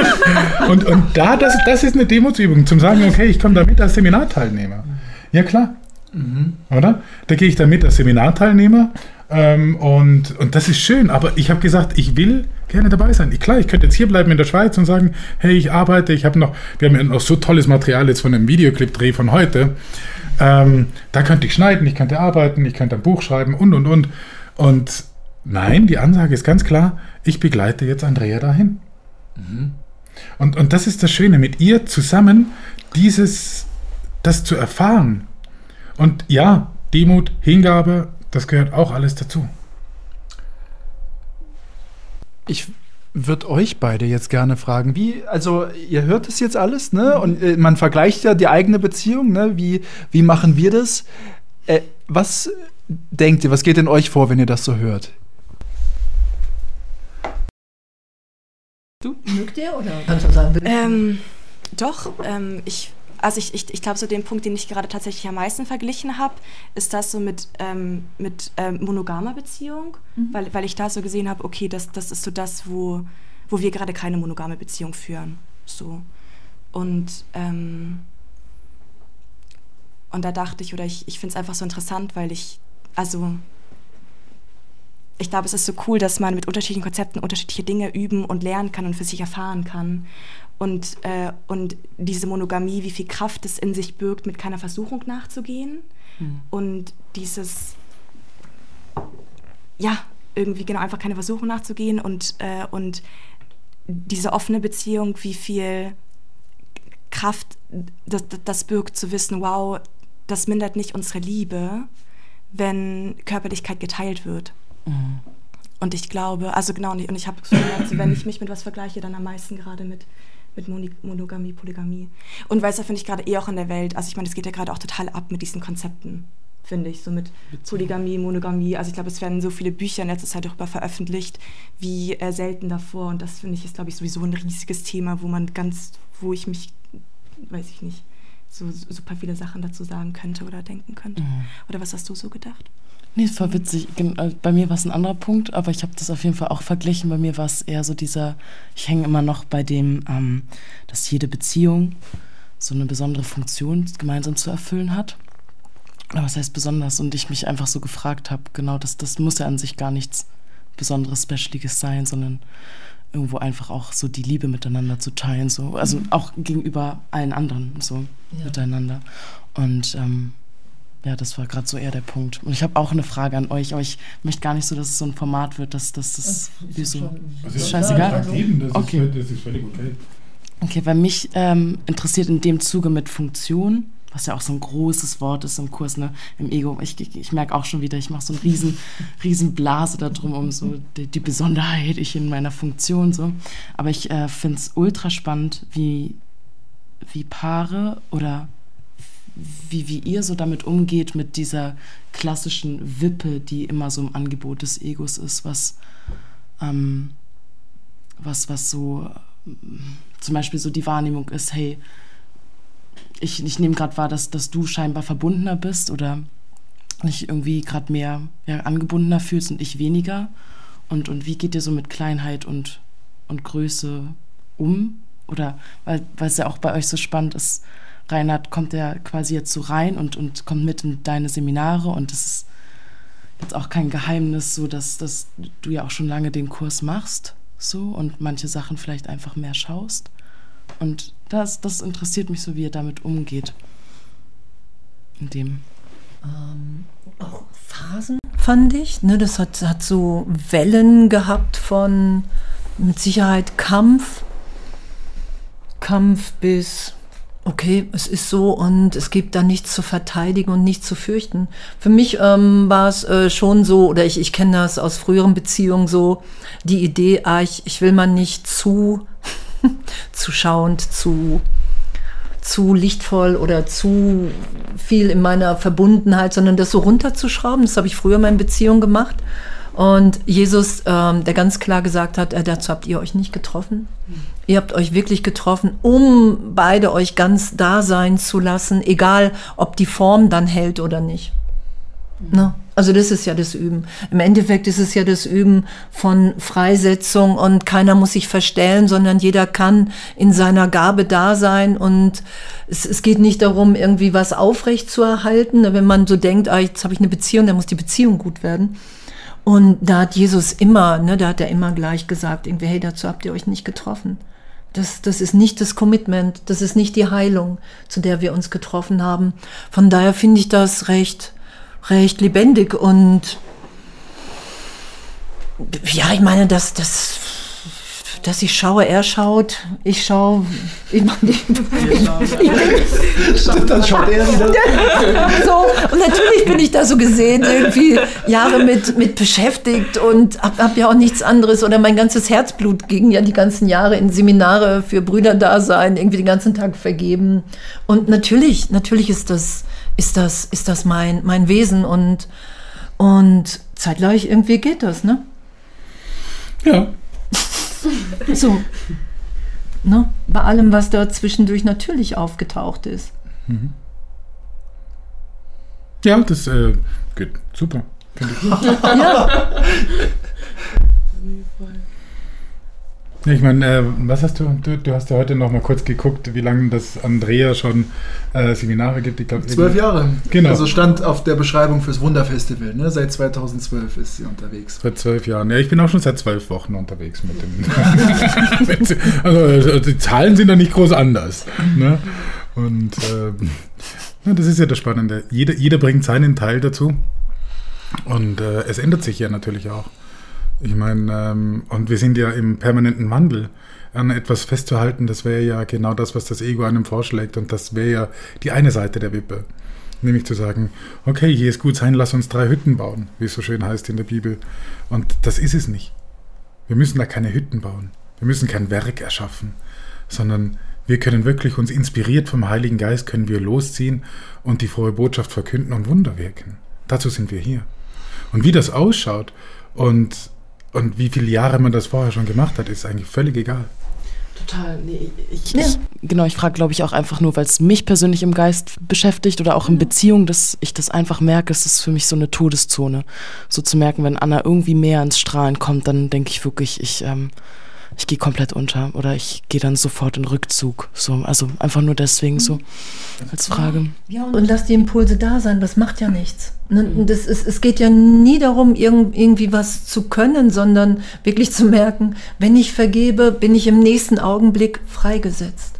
und, und da, das, das ist eine Demutsübung, zum sagen, okay, ich komme da mit als Seminarteilnehmer. Ja, klar. Mhm. Oder? Da gehe ich dann mit als Seminarteilnehmer ähm, und, und das ist schön, aber ich habe gesagt, ich will gerne dabei sein. Ich, klar, ich könnte jetzt hier bleiben in der Schweiz und sagen, hey, ich arbeite, ich habe noch, wir haben ja noch so tolles Material jetzt von einem Videoclip-Dreh von heute. Ähm, da könnte ich schneiden, ich könnte arbeiten, ich könnte ein Buch schreiben und und und. Und nein, die Ansage ist ganz klar, ich begleite jetzt Andrea dahin. Mhm. Und, und das ist das Schöne, mit ihr zusammen dieses, das zu erfahren. Und ja, Demut, Hingabe, das gehört auch alles dazu. Ich würde euch beide jetzt gerne fragen, wie, also ihr hört es jetzt alles, ne? Und äh, man vergleicht ja die eigene Beziehung, ne? Wie, wie machen wir das? Äh, was denkt ihr, was geht in euch vor, wenn ihr das so hört? Du? Mögt ihr oder kannst du sagen? Ähm, doch, ähm, ich also ich, ich, ich glaube, so den Punkt, den ich gerade tatsächlich am meisten verglichen habe, ist das so mit, ähm, mit ähm, monogamer Beziehung, mhm. weil, weil ich da so gesehen habe, okay, das, das ist so das, wo, wo wir gerade keine monogame Beziehung führen. So. Und, ähm, und da dachte ich, oder ich, ich finde es einfach so interessant, weil ich, also ich glaube, es ist so cool, dass man mit unterschiedlichen Konzepten unterschiedliche Dinge üben und lernen kann und für sich erfahren kann und, äh, und diese Monogamie, wie viel Kraft es in sich birgt, mit keiner Versuchung nachzugehen. Mhm. Und dieses, ja, irgendwie genau einfach keine Versuchung nachzugehen und, äh, und diese offene Beziehung, wie viel Kraft das, das birgt, zu wissen, wow, das mindert nicht unsere Liebe, wenn Körperlichkeit geteilt wird. Mhm. Und ich glaube, also genau, und ich, und ich habe so gemerkt, wenn ich mich mit was vergleiche, dann am meisten gerade mit mit Monogamie, Polygamie. Und weißt du, finde ich gerade eh auch in der Welt, also ich meine, es geht ja gerade auch total ab mit diesen Konzepten, finde ich, so mit Polygamie, Monogamie. Also ich glaube, es werden so viele Bücher in letzter Zeit darüber veröffentlicht, wie äh, selten davor. Und das finde ich ist, glaube ich, sowieso ein riesiges Thema, wo man ganz, wo ich mich, weiß ich nicht, so super viele Sachen dazu sagen könnte oder denken könnte. Mhm. Oder was hast du so gedacht? Nee, es war witzig. Äh, bei mir war es ein anderer Punkt, aber ich habe das auf jeden Fall auch verglichen. Bei mir war es eher so dieser, ich hänge immer noch bei dem, ähm, dass jede Beziehung so eine besondere Funktion gemeinsam zu erfüllen hat. Aber was heißt besonders? Und ich mich einfach so gefragt habe, genau, das, das muss ja an sich gar nichts Besonderes, Specialiges sein, sondern irgendwo einfach auch so die Liebe miteinander zu teilen, so, also mhm. auch gegenüber allen anderen, so ja. miteinander. Und ähm, ja, das war gerade so eher der Punkt. Und ich habe auch eine Frage an euch, aber ich möchte gar nicht so, dass es so ein Format wird, dass, dass das wie so. Das ist scheißegal. okay. das ist völlig okay. Okay, weil mich ähm, interessiert in dem Zuge mit Funktion, was ja auch so ein großes Wort ist im Kurs, ne, im Ego. Ich, ich, ich merke auch schon wieder, ich mache so eine riesen, riesen Blase darum, um so die, die Besonderheit ich in meiner Funktion so. Aber ich äh, finde es ultra spannend, wie, wie Paare oder wie, wie ihr so damit umgeht, mit dieser klassischen Wippe, die immer so im Angebot des Egos ist, was, ähm, was, was so zum Beispiel so die Wahrnehmung ist, hey, ich, ich nehme gerade wahr, dass, dass du scheinbar verbundener bist oder nicht irgendwie gerade mehr ja, angebundener fühlst und ich weniger. Und, und wie geht ihr so mit Kleinheit und, und Größe um? Oder weil es ja auch bei euch so spannend ist, Reinhard kommt ja quasi jetzt so rein und, und kommt mit in deine Seminare und es ist jetzt auch kein Geheimnis, so dass, dass du ja auch schon lange den Kurs machst so und manche Sachen vielleicht einfach mehr schaust. Und das, das interessiert mich so, wie ihr damit umgeht. In dem. Ähm, auch Phasen fand ich. Ne? Das hat, hat so Wellen gehabt von mit Sicherheit Kampf. Kampf bis okay, es ist so und es gibt da nichts zu verteidigen und nichts zu fürchten. Für mich ähm, war es äh, schon so, oder ich, ich kenne das aus früheren Beziehungen so, die Idee, ah, ich, ich will man nicht zu zuschauend, zu, zu lichtvoll oder zu viel in meiner Verbundenheit, sondern das so runterzuschrauben. Das habe ich früher in meinen Beziehungen gemacht. Und Jesus, ähm, der ganz klar gesagt hat, äh, dazu habt ihr euch nicht getroffen. Ihr habt euch wirklich getroffen, um beide euch ganz da sein zu lassen, egal ob die Form dann hält oder nicht. Mhm. Ne? Also Also das ist ja das Üben. Im Endeffekt ist es ja das Üben von Freisetzung und keiner muss sich verstellen, sondern jeder kann in seiner Gabe da sein und es, es geht nicht darum, irgendwie was aufrecht zu erhalten. Wenn man so denkt, ah, jetzt habe ich eine Beziehung, dann muss die Beziehung gut werden. Und da hat Jesus immer, ne, da hat er immer gleich gesagt, irgendwie, hey, dazu habt ihr euch nicht getroffen. Das, das ist nicht das Commitment, das ist nicht die Heilung, zu der wir uns getroffen haben. Von daher finde ich das recht, recht lebendig und ja, ich meine, das, das, dass ich schaue, er schaut, ich schaue, ich meine, ich, Stimmt, dann schaut er wieder. so, und natürlich bin ich da so gesehen, irgendwie Jahre mit, mit beschäftigt und habe hab ja auch nichts anderes oder mein ganzes Herzblut ging ja die ganzen Jahre in Seminare für Brüder da sein, irgendwie den ganzen Tag vergeben. Und natürlich, natürlich ist das, ist das, ist das mein, mein Wesen und, und zeitgleich irgendwie geht das, ne? Ja. So. Ne? Bei allem, was da zwischendurch natürlich aufgetaucht ist. Ja, das äh, geht super. Ja, Ja, Ich meine, äh, was hast du, du? Du hast ja heute noch mal kurz geguckt, wie lange das Andrea schon äh, Seminare gibt. Ich glaube, Zwölf Jahre. Genau. Also stand auf der Beschreibung fürs Wunderfestival. Ne? Seit 2012 ist sie unterwegs. Seit zwölf Jahren. Ja, ich bin auch schon seit zwölf Wochen unterwegs mit dem. also, also die Zahlen sind ja nicht groß anders. Ne? Und ähm, ja, das ist ja das Spannende. Jeder, jeder bringt seinen Teil dazu. Und äh, es ändert sich ja natürlich auch. Ich meine, ähm, und wir sind ja im permanenten Wandel. An etwas festzuhalten, das wäre ja genau das, was das Ego einem vorschlägt. Und das wäre ja die eine Seite der Wippe. Nämlich zu sagen, okay, hier ist gut sein, lass uns drei Hütten bauen, wie es so schön heißt in der Bibel. Und das ist es nicht. Wir müssen da keine Hütten bauen. Wir müssen kein Werk erschaffen, sondern wir können wirklich uns inspiriert vom Heiligen Geist, können wir losziehen und die frohe Botschaft verkünden und Wunder wirken. Dazu sind wir hier. Und wie das ausschaut und, und wie viele Jahre man das vorher schon gemacht hat, ist eigentlich völlig egal. Total. Nee, ich, Ja. ich, genau, ich frage, glaube ich, auch einfach nur, weil es mich persönlich im Geist beschäftigt oder auch in Beziehung, dass ich das einfach merke, es ist für mich so eine Todeszone. So zu merken, wenn Anna irgendwie mehr ins Strahlen kommt, dann denke ich wirklich, ich, ähm, ich gehe komplett unter oder ich gehe dann sofort in Rückzug. So, also einfach nur deswegen so als Frage. Ja, und lass die Impulse da sein, das macht ja nichts. Ne, Das ist, es geht ja nie darum, irgend- irgendwie was zu können, sondern wirklich zu merken, wenn ich vergebe, bin ich im nächsten Augenblick freigesetzt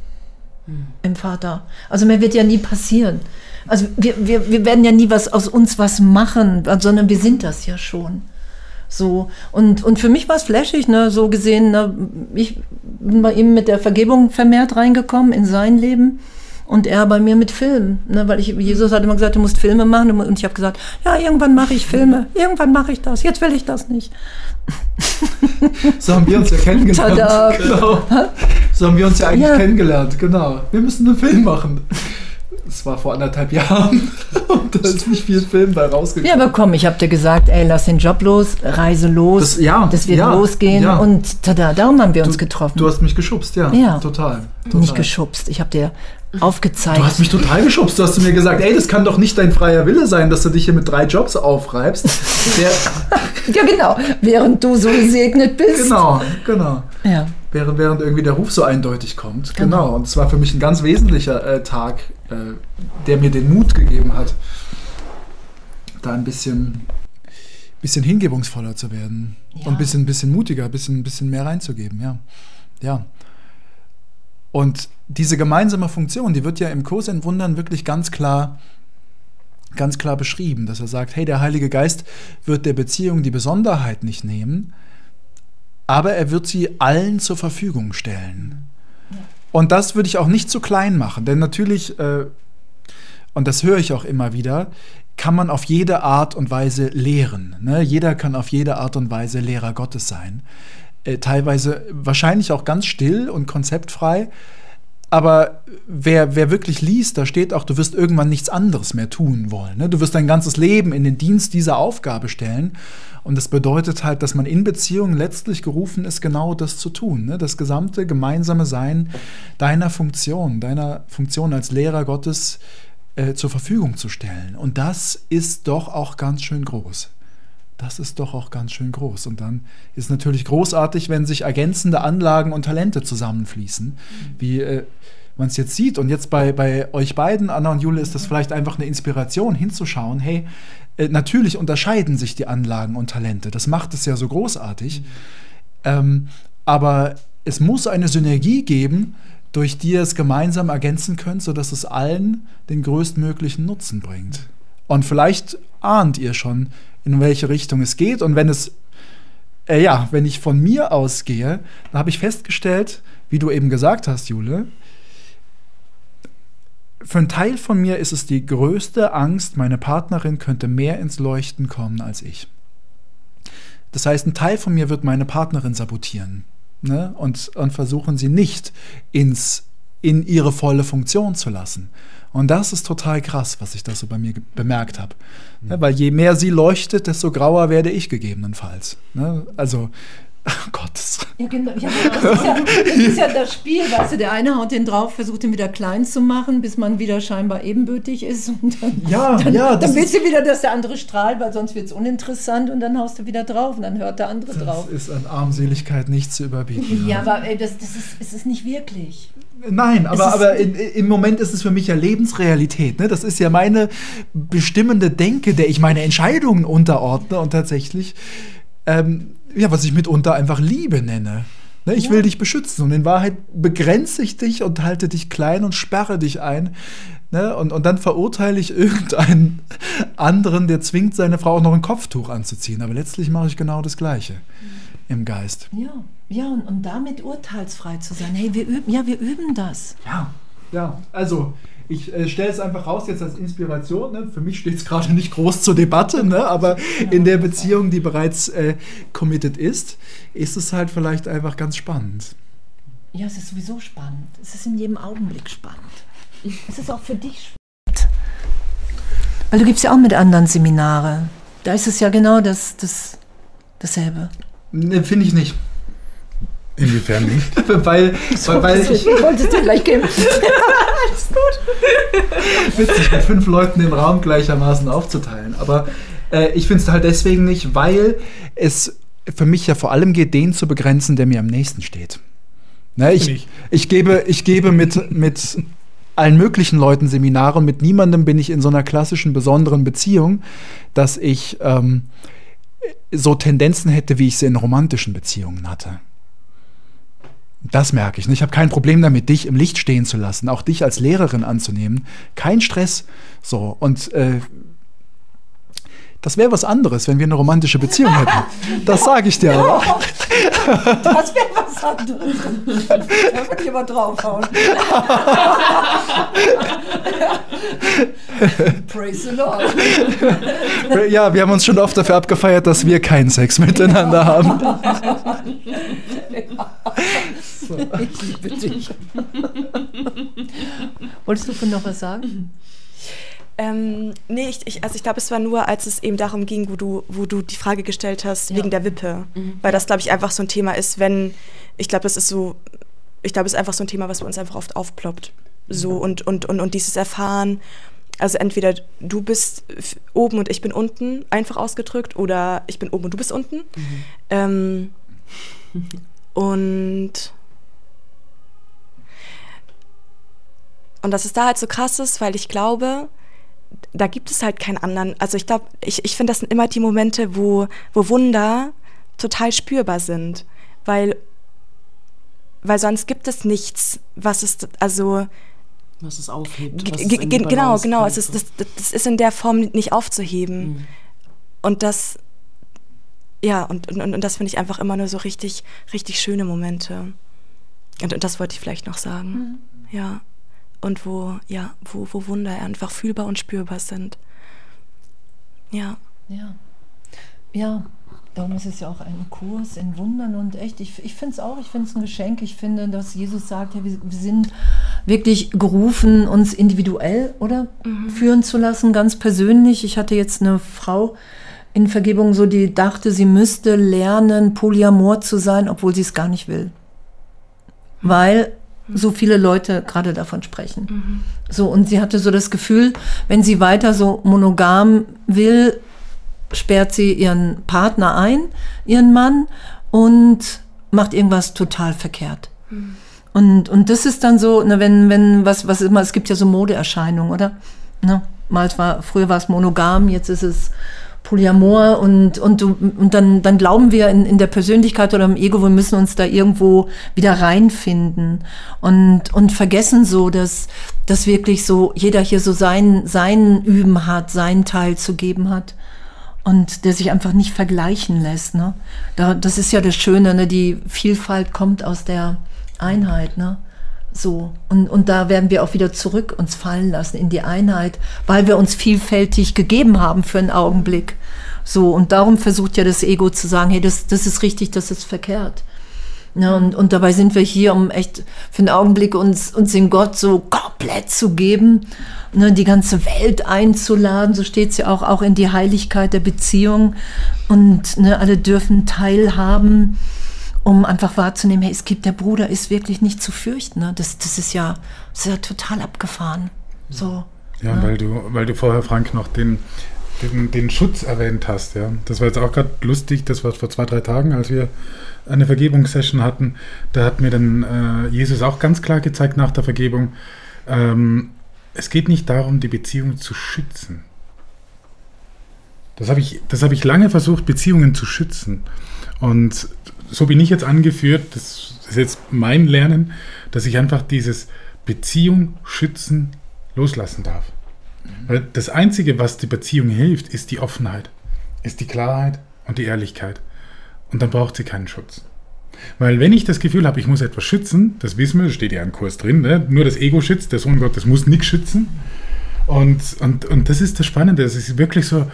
im Vater. Also mir wird ja nie passieren. Also wir, wir, wir werden ja nie was aus uns was machen, sondern wir sind das ja schon. So, und, und für mich war es flashig, ne, so gesehen, ne, ich bin bei ihm mit der Vergebung vermehrt reingekommen in sein Leben und er bei mir mit Filmen, ne, weil ich, Jesus hat immer gesagt, du musst Filme machen und ich habe gesagt, ja, irgendwann mache ich Filme, irgendwann mache ich das, jetzt will ich das nicht. So haben wir uns ja kennengelernt. Tada. Genau. So haben wir uns ja eigentlich Ja. kennengelernt, genau. Wir müssen einen Film machen. Das war vor anderthalb Jahren und da ist nicht viel Film bei rausgekommen. Ja, aber komm, ich habe dir gesagt, ey, lass den Job los, reise los, Das- ja, das wird ja, losgehen ja. und tada, darum haben wir uns getroffen. Du hast mich geschubst, ja. Ja. Total. total. nicht geschubst, ich habe dir aufgezeigt. Du hast mich total geschubst. Du hast mir gesagt, ey, das kann doch nicht dein freier Wille sein, dass du dich hier mit drei Jobs aufreibst. Ja, genau, während du so gesegnet bist. genau, genau. Ja. Während, während irgendwie der Ruf so eindeutig kommt. Genau. Genau. Und es war für mich ein ganz wesentlicher äh, Tag, der mir den Mut gegeben hat, da ein bisschen, bisschen hingebungsvoller zu werden. Ja. Und ein bisschen, bisschen mutiger, ein bisschen, bisschen mehr reinzugeben, ja. Ja. Und diese gemeinsame Funktion, die wird ja im Kurs in Wundern wirklich ganz klar, ganz klar beschrieben, dass er sagt, hey, der Heilige Geist wird der Beziehung die Besonderheit nicht nehmen, aber er wird sie allen zur Verfügung stellen. Und das würde ich auch nicht zu klein machen, denn natürlich, äh, und das höre ich auch immer wieder, kann man auf jede Art und Weise lehren. Ne? Jeder kann auf jede Art und Weise Lehrer Gottes sein. Äh, teilweise wahrscheinlich auch ganz still und konzeptfrei. Aber wer, wer wirklich liest, da steht auch, du wirst irgendwann nichts anderes mehr tun wollen. Ne? Du wirst dein ganzes Leben in den Dienst dieser Aufgabe stellen. Und das bedeutet halt, dass man in Beziehungen letztlich gerufen ist, genau das zu tun. Ne? Das gesamte gemeinsame Sein deiner Funktion, deiner Funktion als Lehrer Gottes äh, zur Verfügung zu stellen. Und das ist doch auch ganz schön groß. Das ist doch auch ganz schön groß. Und dann ist natürlich großartig, wenn sich ergänzende Anlagen und Talente zusammenfließen, mhm. wie äh, man es jetzt sieht. Und jetzt bei, bei euch beiden, Anna und Jule, ist das vielleicht einfach eine Inspiration, hinzuschauen, hey, äh, natürlich unterscheiden sich die Anlagen und Talente. Das macht es ja so großartig. Mhm. Ähm, aber es muss eine Synergie geben, durch die ihr es gemeinsam ergänzen könnt, sodass es allen den größtmöglichen Nutzen bringt. Und vielleicht ahnt ihr schon, in welche Richtung es geht. Und wenn es, äh, ja, wenn ich von mir ausgehe, dann habe ich festgestellt, wie du eben gesagt hast, Jule, für einen Teil von mir ist es die größte Angst, meine Partnerin könnte mehr ins Leuchten kommen als ich. Das heißt, ein Teil von mir wird meine Partnerin sabotieren ne? und, und versuchen sie nicht ins, in ihre volle Funktion zu lassen. Und das ist total krass, was ich da so bei mir bemerkt habe. Ne? Weil je mehr sie leuchtet, desto grauer werde ich gegebenenfalls. Ne? Also Oh Gott. Ja, genau. Ja, das, ist ja, das ist ja das Spiel, weißt du, der eine haut den drauf, versucht ihn wieder klein zu machen, bis man wieder scheinbar ebenbürtig ist. Und dann, ja, dann, ja. Dann willst du wieder, dass der andere strahlt, weil sonst wird es uninteressant und dann haust du wieder drauf und dann hört der andere das drauf. Das ist an Armseligkeit nicht zu überbieten. Ja, aber ey, das, das ist, es ist nicht wirklich. Nein, aber, aber in, im Moment ist es für mich ja Lebensrealität. Ne? Das ist ja meine bestimmende Denke, der ich meine Entscheidungen unterordne und tatsächlich ähm, ja, was ich mitunter einfach Liebe nenne. Ne, ich ja. will dich beschützen und in Wahrheit begrenze ich dich und halte dich klein und sperre dich ein. Ne, und, und dann verurteile ich irgendeinen anderen, der zwingt seine Frau auch noch ein Kopftuch anzuziehen. Aber letztlich mache ich genau das Gleiche im Geist. Ja, ja und, und damit urteilsfrei zu sein. Hey, wir üben, ja, wir üben das. Ja, ja, also ich äh, stelle es einfach raus jetzt als Inspiration. Ne? Für mich steht es gerade nicht groß zur Debatte, ne? aber in der Beziehung, die bereits äh, committed ist, ist es halt vielleicht einfach ganz spannend. Ja, es ist sowieso spannend. Es ist in jedem Augenblick spannend. Es ist auch für dich spannend. Weil du gibst ja auch mit anderen Seminare. Da ist es ja genau das, das, dasselbe. Ne, Finde ich nicht. Inwiefern nicht? weil, weil, weil ich. Wolltest du gleich geben? Alles gut. Witzig, mit fünf Leuten den Raum gleichermaßen aufzuteilen. Aber äh, ich finde es halt deswegen nicht, weil es für mich ja vor allem geht, den zu begrenzen, der mir am nächsten steht. Ne, ich, ich, gebe, ich gebe mit, mit allen möglichen Leuten Seminare und mit niemandem bin ich in so einer klassischen besonderen Beziehung, dass ich ähm, so Tendenzen hätte, wie ich sie in romantischen Beziehungen hatte. Das merke ich. Ich habe kein Problem damit, dich im Licht stehen zu lassen, auch dich als Lehrerin anzunehmen. Kein Stress. So. Und äh, das wäre was anderes, wenn wir eine romantische Beziehung hätten. Das sage ich dir aber. Das wäre was anderes. Da würde ich aber draufhauen. Praise the Lord. Ja, wir haben uns schon oft dafür abgefeiert, dass wir keinen Sex miteinander haben. Ich liebe dich. Wolltest du von noch was sagen? Ähm, nee, ich, ich, also ich glaube, es war nur, als es eben darum ging, wo du, wo du die Frage gestellt hast, ja. wegen der Wippe. Mhm. Weil das, glaube ich, einfach so ein Thema ist, wenn, ich glaube, das ist so, ich glaube, es ist einfach so ein Thema, was bei uns einfach oft aufploppt. So mhm. und, und, und, und dieses Erfahren, also entweder du bist oben und ich bin unten, einfach ausgedrückt, oder ich bin oben und du bist unten. Mhm. Ähm, und und dass es da halt so krass ist, weil ich glaube, da gibt es halt keinen anderen. Also ich glaube, ich, ich finde, das sind immer die Momente, wo, wo Wunder total spürbar sind. Weil, weil sonst gibt es nichts, was es, also. Was es aufhebt. Was es genau, genau. Es ist, das, das ist in der Form nicht aufzuheben. Mhm. Und das, ja, und, und, und das finde ich einfach immer nur so richtig, richtig schöne Momente. Und, und das wollte ich vielleicht noch sagen. Mhm. Ja und wo, ja, wo, wo Wunder einfach fühlbar und spürbar sind. Ja. Ja. Ja, darum ist es ja auch ein Kurs in Wundern und echt, ich, ich finde es auch, ich finde es ein Geschenk. Ich finde, dass Jesus sagt, ja, wir, wir sind wirklich gerufen, uns individuell oder mhm. führen zu lassen, ganz persönlich. Ich hatte jetzt eine Frau in Vergebung, so die dachte, sie müsste lernen, Polyamor zu sein, obwohl sie es gar nicht will. Weil so viele Leute gerade davon sprechen. Mhm. So, und sie hatte so das Gefühl, wenn sie weiter so monogam will, sperrt sie ihren Partner ein, ihren Mann, und macht irgendwas total verkehrt. Mhm. Und, und das ist dann so, ne, wenn, wenn, was, was immer, es gibt ja so Modeerscheinungen, oder? Ne? Mal war, früher war es monogam, jetzt ist es Polyamor und, und, und dann, dann glauben wir in, in der Persönlichkeit oder im Ego, wir müssen uns da irgendwo wieder reinfinden und, und vergessen so, dass, dass wirklich so jeder hier so sein, sein Üben hat, seinen Teil zu geben hat und der sich einfach nicht vergleichen lässt. Ne? Da, das ist ja das Schöne, ne? die Vielfalt kommt aus der Einheit. Ne? So, und, und da werden wir auch wieder zurück uns fallen lassen in die Einheit, weil wir uns vielfältig gegeben haben für einen Augenblick. So, und darum versucht ja das Ego zu sagen, hey, das, das ist richtig, das ist verkehrt. Ja, und, und dabei sind wir hier, um echt für einen Augenblick uns, uns in Gott so komplett zu geben, ne, die ganze Welt einzuladen, so steht es ja auch, auch in die Heiligkeit der Beziehung. Und ne, alle dürfen teilhaben um einfach wahrzunehmen, hey, es gibt, der Bruder ist wirklich nicht zu fürchten. Ne? Das, das, ist ja, das ist ja total abgefahren. So, ja, ja, Weil, du, weil du vorher, Frank, noch den, den, den Schutz erwähnt hast. Ja? Das war jetzt auch gerade lustig, das war vor zwei, drei Tagen, als wir eine Vergebungssession hatten. Da hat mir dann äh, Jesus auch ganz klar gezeigt nach der Vergebung, ähm, es geht nicht darum, die Beziehung zu schützen. Das habe ich, hab ich lange versucht, Beziehungen zu schützen. Und so bin ich jetzt angeführt, das ist jetzt mein Lernen, dass ich einfach dieses Beziehung schützen loslassen darf. Mhm. Weil das Einzige, was die Beziehung hilft, ist die Offenheit, ist die Klarheit und die Ehrlichkeit. Und dann braucht sie keinen Schutz. Weil wenn ich das Gefühl habe, ich muss etwas schützen, das wissen wir, das steht ja im Kurs drin, ne? nur das Ego schützt, der Sohn Gottes muss nichts schützen. Und, und, und das ist das Spannende, es ist wirklich so,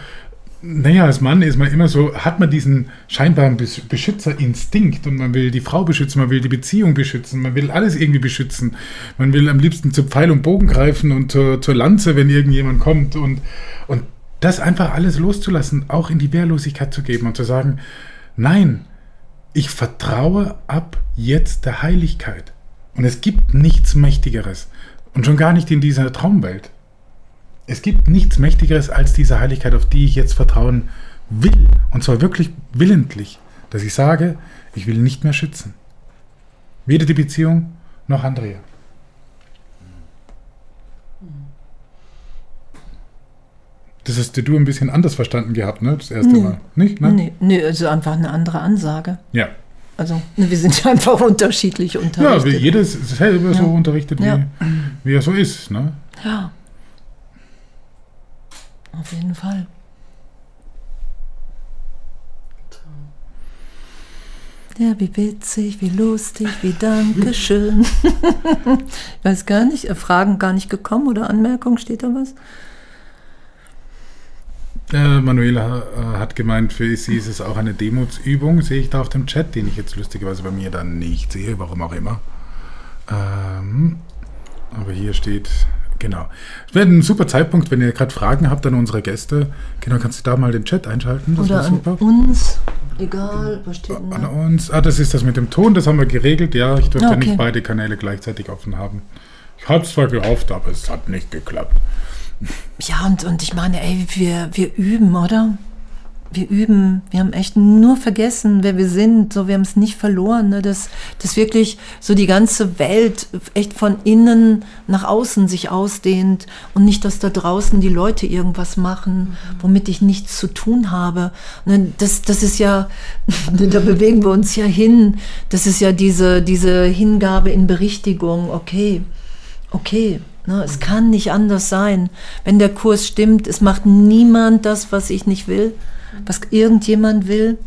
naja, als Mann ist man immer so, hat man diesen scheinbaren Beschützerinstinkt und man will die Frau beschützen, man will die Beziehung beschützen, man will alles irgendwie beschützen. Man will am liebsten zu Pfeil und Bogen greifen und zur, zur Lanze, wenn irgendjemand kommt und, und das einfach alles loszulassen, auch in die Wehrlosigkeit zu geben und zu sagen, nein, ich vertraue ab jetzt der Heiligkeit. Und es gibt nichts Mächtigeres. Und schon gar nicht in dieser Traumwelt. Es gibt nichts Mächtigeres als diese Heiligkeit, auf die ich jetzt vertrauen will. Und zwar wirklich willentlich, dass ich sage, ich will nicht mehr schützen. Weder die Beziehung noch Andrea. Das hast du ein bisschen anders verstanden gehabt, ne? Das erste nee. Mal. Nicht? Ne? Nee, nee, also einfach eine andere Ansage. Ja. Also ne, wir sind ja einfach unterschiedlich unterrichtet. Ja, wie jedes selber ja. so unterrichtet, wie, ja. wie er so ist. Ne? Ja. Auf jeden Fall. Ja, wie witzig, wie lustig, wie Dankeschön. ich weiß gar nicht, äh, Fragen gar nicht gekommen oder Anmerkungen, steht da was? Äh, Manuela äh, hat gemeint, für sie ist es auch eine Demutsübung, sehe ich da auf dem Chat, den ich jetzt lustigerweise bei mir dann nicht sehe, warum auch immer. Ähm, aber hier steht, Genau. Es wäre ein super Zeitpunkt, wenn ihr gerade Fragen habt an unsere Gäste. Genau, kannst du da mal den Chat einschalten? Das Oder an super. uns. Egal, was steht An uns. Ah, das ist das mit dem Ton, das haben wir geregelt. Ja, ich durfte ah, okay. nicht beide Kanäle gleichzeitig offen haben. Ich habe es zwar gehofft, aber es hat nicht geklappt. Ja, und, und ich meine, ey, wir, wir üben, oder? Wir üben, wir haben echt nur vergessen, wer wir sind, so wir haben es nicht verloren, ne? dass, dass wirklich so die ganze Welt echt von innen nach außen sich ausdehnt und nicht, dass da draußen die Leute irgendwas machen, womit ich nichts zu tun habe. Ne? Das, das ist ja, da bewegen wir uns ja hin, das ist ja diese, diese Hingabe in Berichtigung, okay, okay, Ne, es kann nicht anders sein. Wenn der Kurs stimmt, es macht niemand das, was ich nicht will was irgendjemand will.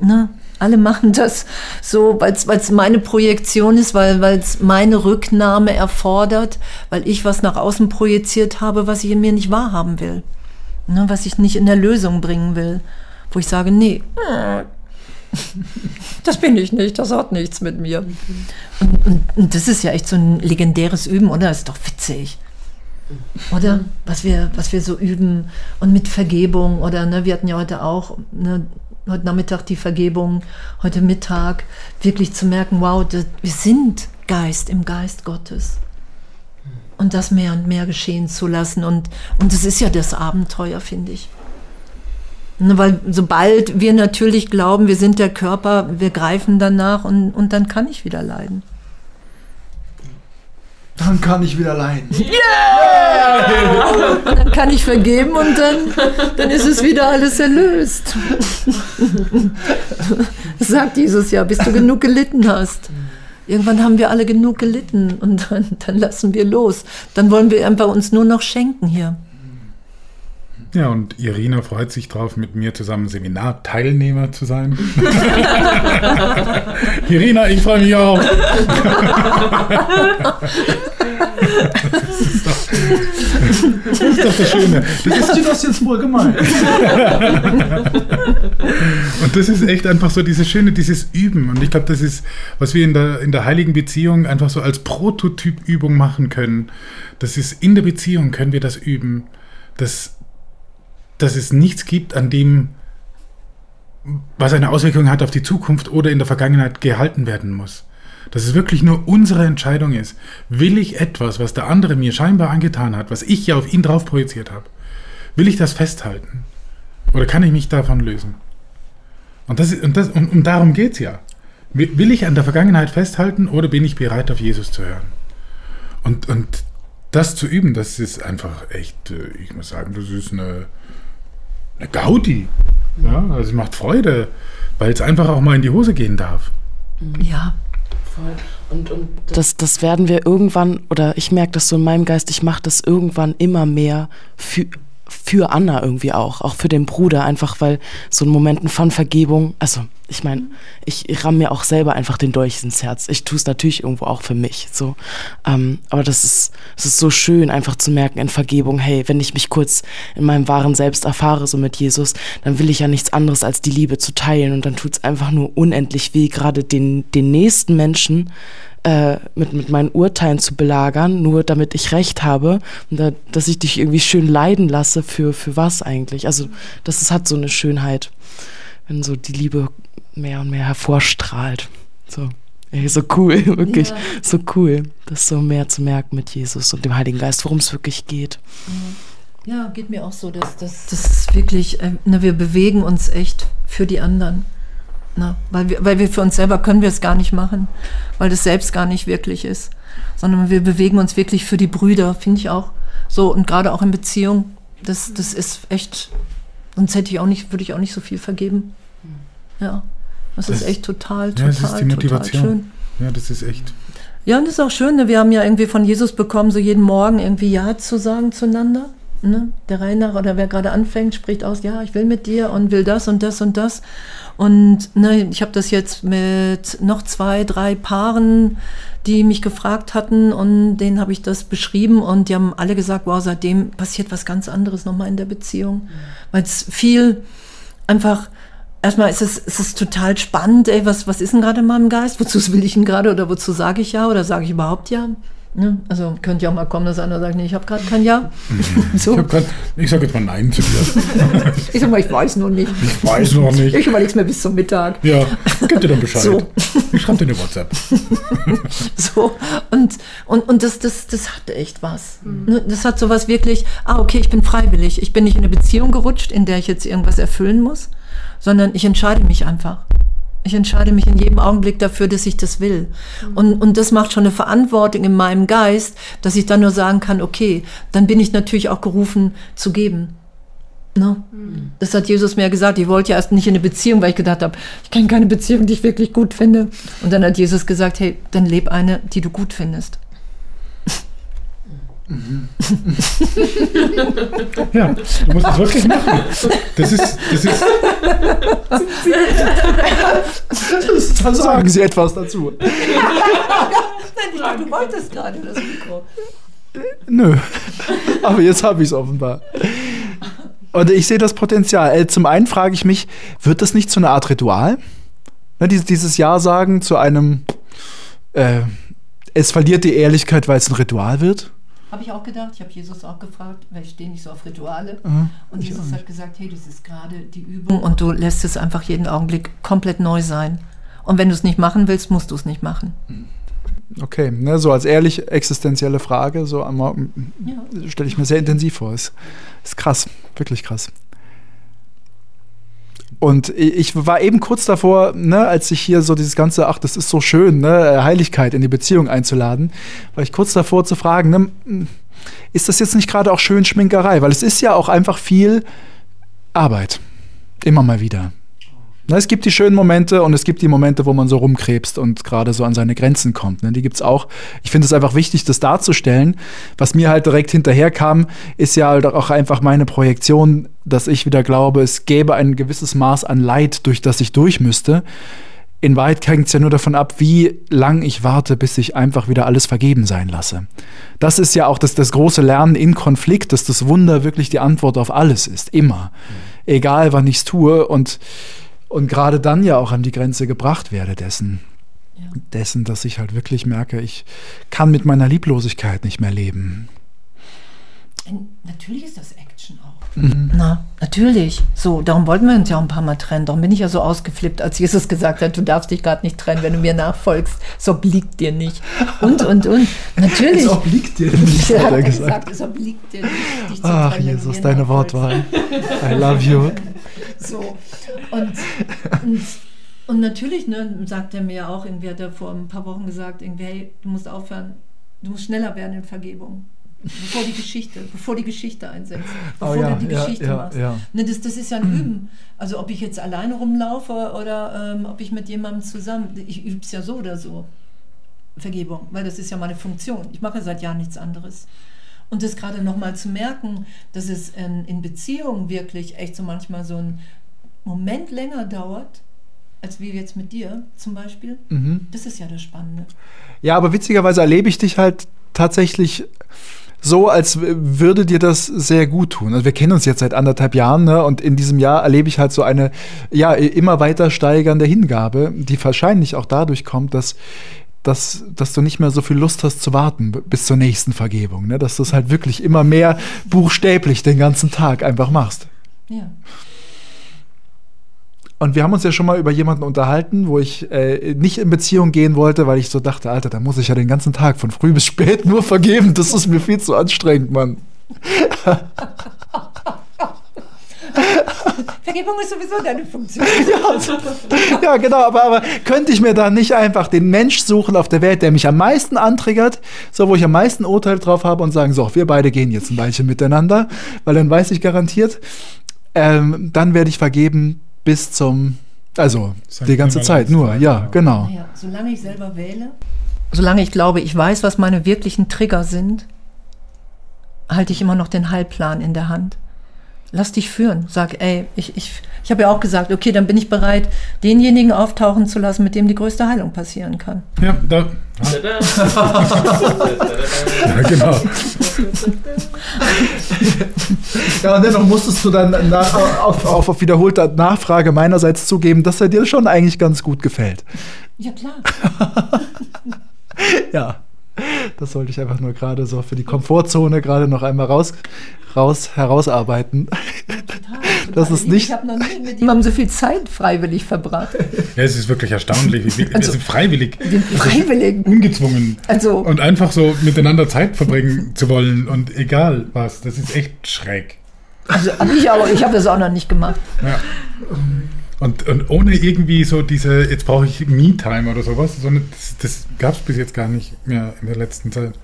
Ne? Alle machen das so, weil es meine Projektion ist, weil es meine Rücknahme erfordert, weil ich was nach außen projiziert habe, was ich in mir nicht wahrhaben will. Ne? Was ich nicht in der Lösung bringen will. Wo ich sage, nee, das bin ich nicht, das hat nichts mit mir. Und, und, und das ist ja echt so ein legendäres Üben, oder? Das ist doch witzig. Oder was wir, was wir so üben und mit Vergebung oder ne, wir hatten ja heute auch, ne, heute Nachmittag die Vergebung, heute Mittag, wirklich zu merken, wow, das, wir sind Geist im Geist Gottes. Und das mehr und mehr geschehen zu lassen. Und, und das ist ja das Abenteuer, finde ich. Ne, weil sobald wir natürlich glauben, wir sind der Körper, wir greifen danach und, und dann kann ich wieder leiden. Dann kann ich wieder leiden. Yeah! Dann kann ich vergeben und dann, dann ist es wieder alles erlöst. Das sagt Jesus ja, bis du genug gelitten hast. Irgendwann haben wir alle genug gelitten und dann, dann lassen wir los. Dann wollen wir einfach uns nur noch schenken hier. Ja, und Irina freut sich drauf, mit mir zusammen Seminarteilnehmer zu sein. Irina, ich freue mich auch. das, ist doch, das ist doch das Schöne. Das ist dir das jetzt wohl gemeint. und das ist echt einfach so dieses Schöne, dieses Üben. Und ich glaube, das ist, was wir in der, in der heiligen Beziehung einfach so als Prototypübung machen können. Das ist in der Beziehung können wir das üben. Das dass es nichts gibt, an dem, was eine Auswirkung hat auf die Zukunft oder in der Vergangenheit gehalten werden muss. Dass es wirklich nur unsere Entscheidung ist. Will ich etwas, was der andere mir scheinbar angetan hat, was ich ja auf ihn drauf projiziert habe, will ich das festhalten? Oder kann ich mich davon lösen? Und, das, und, das, und, und darum geht es ja. Will ich an der Vergangenheit festhalten oder bin ich bereit, auf Jesus zu hören? Und, und das zu üben, das ist einfach echt, äh, ich muss sagen, das ist eine, eine Gaudi. Ja, also es macht Freude, weil es einfach auch mal in die Hose gehen darf. Ja. Voll. Und, und das, das werden wir irgendwann, oder ich merke das so in meinem Geist, ich mache das irgendwann immer mehr für, für Anna irgendwie auch, auch für den Bruder, einfach weil so ein Momenten von Vergebung, also ich meine, ich, ich ramm mir auch selber einfach den Dolch ins Herz. Ich tue es natürlich irgendwo auch für mich. So. Ähm, aber das ist, das ist so schön, einfach zu merken in Vergebung, hey, wenn ich mich kurz in meinem wahren Selbst erfahre, so mit Jesus, dann will ich ja nichts anderes als die Liebe zu teilen. Und dann tut es einfach nur unendlich weh, gerade den, den nächsten Menschen äh, mit, mit meinen Urteilen zu belagern, nur damit ich Recht habe und da, dass ich dich irgendwie schön leiden lasse für, für was eigentlich. Also das ist, hat so eine Schönheit, wenn so die Liebe mehr und mehr hervorstrahlt. So. Ey, so cool, wirklich. Ja. So cool, das so mehr zu merken mit Jesus und dem Heiligen Geist, worum es wirklich geht. Ja, geht mir auch so, dass das wirklich, äh, ne, wir bewegen uns echt für die anderen. Ne? Weil, wir, weil wir für uns selber können wir es gar nicht machen, weil das selbst gar nicht wirklich ist. Sondern wir bewegen uns wirklich für die Brüder, finde ich auch. So, und gerade auch in Beziehung, das, das ist echt, sonst hätte ich auch nicht, würde ich auch nicht so viel vergeben. Ja. Das, das ist echt total, total, ja, das ist die Motivation. schön. Ja, das ist echt. Ja, und das ist auch schön, ne? wir haben ja irgendwie von Jesus bekommen, so jeden Morgen irgendwie Ja zu sagen zueinander. Ne? Der Rainer oder wer gerade anfängt, spricht aus, ja, ich will mit dir und will das und das und das. Und ne, ich habe das jetzt mit noch zwei, drei Paaren, die mich gefragt hatten und denen habe ich das beschrieben und die haben alle gesagt, wow, seitdem passiert was ganz anderes nochmal in der Beziehung. Mhm. Weil es viel einfach, erstmal ist es, ist es total spannend, ey, was, was ist denn gerade in meinem Geist? Wozu will ich ihn gerade oder wozu sage ich ja oder sage ich überhaupt ja? Ne? Also könnte ja auch mal kommen, dass einer sagt, nee, ich habe gerade kein Ja. so. Ich, sage jetzt mal Nein zu dir. ich sage mal, ich weiß noch nicht. Ich weiß noch nicht. Ich überlege es mir bis zum Mittag. Ja, gib dir dann Bescheid. So. Ich schreibe dir eine WhatsApp. so, und, und, und das, das, das hat echt was. Mhm. Ne? Das hat so was wirklich, ah, okay, ich bin freiwillig. Ich bin nicht in eine Beziehung gerutscht, in der ich jetzt irgendwas erfüllen muss, sondern ich entscheide mich einfach. Ich entscheide mich in jedem Augenblick dafür, dass ich das will. Mhm. Und, und das macht schon eine Verantwortung in meinem Geist, dass ich dann nur sagen kann, okay, dann bin ich natürlich auch gerufen zu geben. Ne? Mhm. Das hat Jesus mir gesagt. Ich wollte ja erst nicht in eine Beziehung, weil ich gedacht habe, ich kenne keine Beziehung, die ich wirklich gut finde. Und dann hat Jesus gesagt, hey, dann leb eine, die du gut findest. Mhm. ja, du musst es wirklich machen. Das ist. Das ist das sagen Sie etwas dazu. Nein, ich glaube, du wolltest gerade das Mikro. Nö. Aber jetzt habe ich es offenbar. Und ich sehe das Potenzial. Äh, zum einen frage ich mich, wird das nicht zu einer Art Ritual? Ne, dieses Ja sagen zu einem, äh, es verliert die Ehrlichkeit, weil es ein Ritual wird? Habe ich auch gedacht. Ich habe Jesus auch gefragt, weil ich stehe nicht so auf Rituale. Mhm, und Jesus hat gesagt, hey, das ist gerade die Übung und du lässt es einfach jeden Augenblick komplett neu sein. Und wenn du es nicht machen willst, musst du es nicht machen. Okay, ne, so als ehrlich existenzielle Frage, so ja. stelle ich mir sehr intensiv vor. Ist, ist krass, wirklich krass. Und ich war eben kurz davor, ne, als ich hier so dieses ganze, ach, das ist so schön, ne, Heiligkeit in die Beziehung einzuladen, war ich kurz davor zu fragen, ne, ist das jetzt nicht gerade auch schön Schminkerei? Weil es ist ja auch einfach viel Arbeit. Immer mal wieder. Na, es gibt die schönen Momente und es gibt die Momente, wo man so rumkrebst und gerade so an seine Grenzen kommt. Ne? Die gibt es auch. Ich finde es einfach wichtig, das darzustellen. Was mir halt direkt hinterher kam, ist ja halt auch einfach meine Projektion, dass ich wieder glaube, es gäbe ein gewisses Maß an Leid, durch das ich durch müsste. In Wahrheit hängt es ja nur davon ab, wie lang ich warte, bis ich einfach wieder alles vergeben sein lasse. Das ist ja auch das, das große Lernen in Konflikt, dass das Wunder wirklich die Antwort auf alles ist. Immer. Mhm. Egal, wann ich es tue. Und und gerade dann ja auch an die Grenze gebracht werde dessen. Ja. Dessen, dass ich halt wirklich merke, ich kann mit meiner Lieblosigkeit nicht mehr leben. Natürlich ist das Action auch. Mhm. Na, natürlich. So, darum wollten wir uns ja auch ein paar Mal trennen. Darum bin ich ja so ausgeflippt, als Jesus gesagt hat, du darfst dich gerade nicht trennen, wenn du mir nachfolgst. Es obliegt dir nicht. Und, und, und. Natürlich. Es obliegt dir nicht, hat er gesagt. gesagt. Es obliegt dir nicht, dich zu Ach, trennen, Jesus, deine Wortwahl. I love you. So. Und, und, und, natürlich ne, sagt er mir auch, irgendwie hat er vor ein paar Wochen gesagt, irgendwie, hey, du musst aufhören, du musst schneller werden in Vergebung. Bevor die Geschichte, bevor die Geschichte einsetzt, oh bevor oh ja, du die ja, Geschichte ja, machst. Ne, das, das ist ja ein Üben. Also ob ich jetzt alleine rumlaufe oder ähm, ob ich mit jemandem zusammen, ich übe es ja so oder so. Vergebung, weil das ist ja meine Funktion. Ich mache seit Jahren nichts anderes. Und das gerade nochmal zu merken, dass es in, in Beziehungen wirklich echt so manchmal so ein Moment länger dauert, als wie jetzt mit dir zum Beispiel, mhm. das ist ja das Spannende. Ja, aber witzigerweise erlebe ich dich halt tatsächlich so, als würde dir das sehr gut tun. Also wir kennen uns jetzt seit anderthalb Jahren ne? und in diesem Jahr erlebe ich halt so eine ja immer weiter steigernde Hingabe, die wahrscheinlich auch dadurch kommt, dass dass, dass du nicht mehr so viel Lust hast zu warten bis zur nächsten Vergebung. Ne? Dass du es halt wirklich immer mehr buchstäblich den ganzen Tag einfach machst. Ja. Und wir haben uns ja schon mal über jemanden unterhalten, wo ich äh, nicht in Beziehung gehen wollte, weil ich so dachte, Alter, da muss ich ja den ganzen Tag von früh bis spät nur vergeben. Das ist mir viel zu anstrengend, Mann. Vergebung ist sowieso deine Funktion. ja, also, ja, genau, aber, aber könnte ich mir da nicht einfach den Mensch suchen auf der Welt, der mich am meisten antriggert, so wo ich am meisten Urteil drauf habe und sagen, so, wir beide gehen jetzt ein Weilchen miteinander, weil dann weiß ich garantiert, ähm, dann werde ich vergeben, bis zum, also die ganze Zeit nur, ja, genau. Ja, solange ich selber wähle, solange ich glaube, ich weiß, was meine wirklichen Trigger sind, halte ich immer noch den Heilplan in der Hand. Lass dich führen. Sag, ey, ich, ich, ich habe ja auch gesagt, okay, dann bin ich bereit, denjenigen auftauchen zu lassen, mit dem die größte Heilung passieren kann. Ja, da. ja, genau. ja, und dennoch musstest du dann nach, auf, auf, auf wiederholte Nachfrage meinerseits zugeben, dass er dir schon eigentlich ganz gut gefällt. Ja, klar. ja. Das sollte ich einfach nur gerade so für die Komfortzone gerade noch einmal raus, raus herausarbeiten. das ist nicht. Ich habe noch nie mit jemandem so viel Zeit freiwillig verbracht. Ja, es ist wirklich erstaunlich. Wie, also, wir sind freiwillig. Wir sind freiwillig. Ungezwungen. Also, und einfach so miteinander Zeit verbringen zu wollen und egal was. Das ist echt schräg. Also ich auch, ich habe das auch noch nicht gemacht. Ja. Und, und ohne irgendwie so diese, jetzt brauche ich Me-Time oder sowas, sondern das, das gab es bis jetzt gar nicht mehr in der letzten Zeit.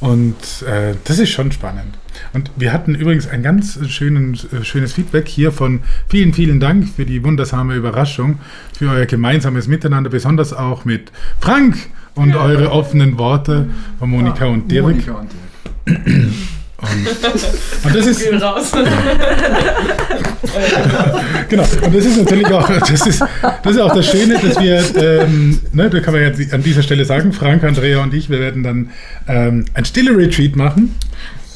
Und äh, das ist schon spannend. Und wir hatten übrigens ein ganz schönen, äh, schönes Feedback hier von vielen, vielen Dank für die wundersame Überraschung, für euer gemeinsames Miteinander, besonders auch mit Frank und ja. eure offenen Worte von Monika ja, und Dirk. Monika und Dirk. Und, und das ist. raus. genau. Und das ist natürlich auch, das ist, das ist auch das Schöne, dass wir, ähm, ne, da kann man jetzt an dieser Stelle sagen, Frank, Andrea und ich, wir werden dann ähm, ein stille Retreat machen.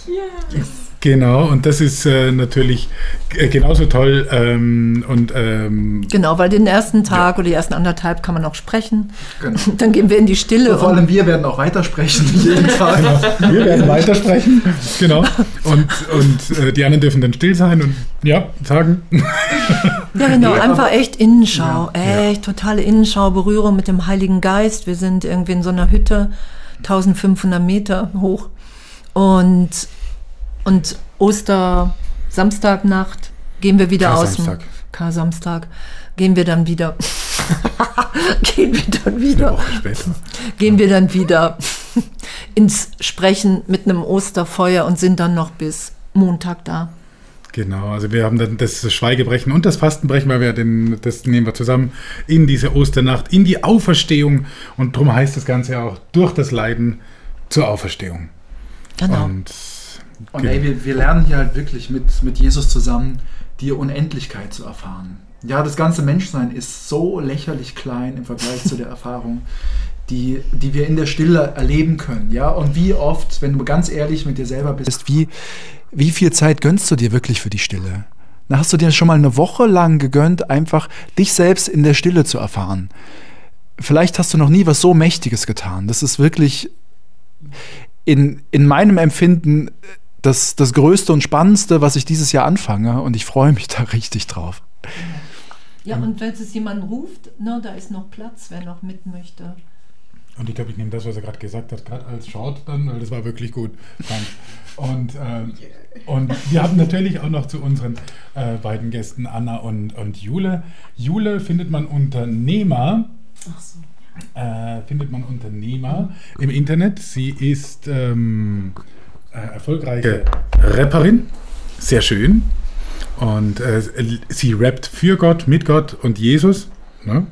Yes. Genau, und das ist äh, natürlich äh, genauso toll. Ähm, und, ähm, genau, weil den ersten Tag ja. oder die ersten anderthalb kann man auch sprechen. Genau. Dann gehen wir in die Stille. Und vor allem wir werden auch weitersprechen jeden Tag. Genau. Wir werden weitersprechen. Genau. Und, und äh, die anderen dürfen dann still sein und ja, sagen. Ja, genau, ja, einfach echt Innenschau. Ja, echt totale Innenschau, Berührung mit dem Heiligen Geist. Wir sind irgendwie in so einer Hütte, 1500 Meter hoch. Und und Oster-Samstagnacht gehen wir wieder aus dem K-Samstag. Gehen wir dann wieder. gehen wir dann wieder. Gehen wir dann wieder ins Sprechen mit einem Osterfeuer und sind dann noch bis Montag da. Genau, also wir haben dann das Schweigebrechen und das Fastenbrechen, weil wir den, das nehmen wir zusammen in diese Osternacht, in die Auferstehung und darum heißt das Ganze auch durch das Leiden zur Auferstehung. Genau. Und und ey, wir, wir lernen hier halt wirklich mit, mit Jesus zusammen die Unendlichkeit zu erfahren. Ja, das ganze Menschsein ist so lächerlich klein im Vergleich zu der Erfahrung, die, die wir in der Stille erleben können. Ja, und wie oft, wenn du ganz ehrlich mit dir selber bist, wie, wie viel Zeit gönnst du dir wirklich für die Stille? Na, hast du dir schon mal eine Woche lang gegönnt, einfach dich selbst in der Stille zu erfahren? Vielleicht hast du noch nie was so Mächtiges getan. Das ist wirklich in, in meinem Empfinden das, das Größte und Spannendste, was ich dieses Jahr anfange und ich freue mich da richtig drauf. Ja, und wenn es jemand ruft, ne, da ist noch Platz, wer noch mit möchte. Und ich glaube, ich nehme das, was er gerade gesagt hat, gerade als Short dann, weil das war wirklich gut. Und, äh, und wir haben natürlich auch noch zu unseren äh, beiden Gästen Anna und, und Jule. Jule findet man Unternehmer. Ach so. Äh, findet man Unternehmer im Internet. Sie ist ähm, äh, erfolgreiche Rapperin. Sehr schön. Und äh, sie rappt für Gott, mit Gott und Jesus. Ne?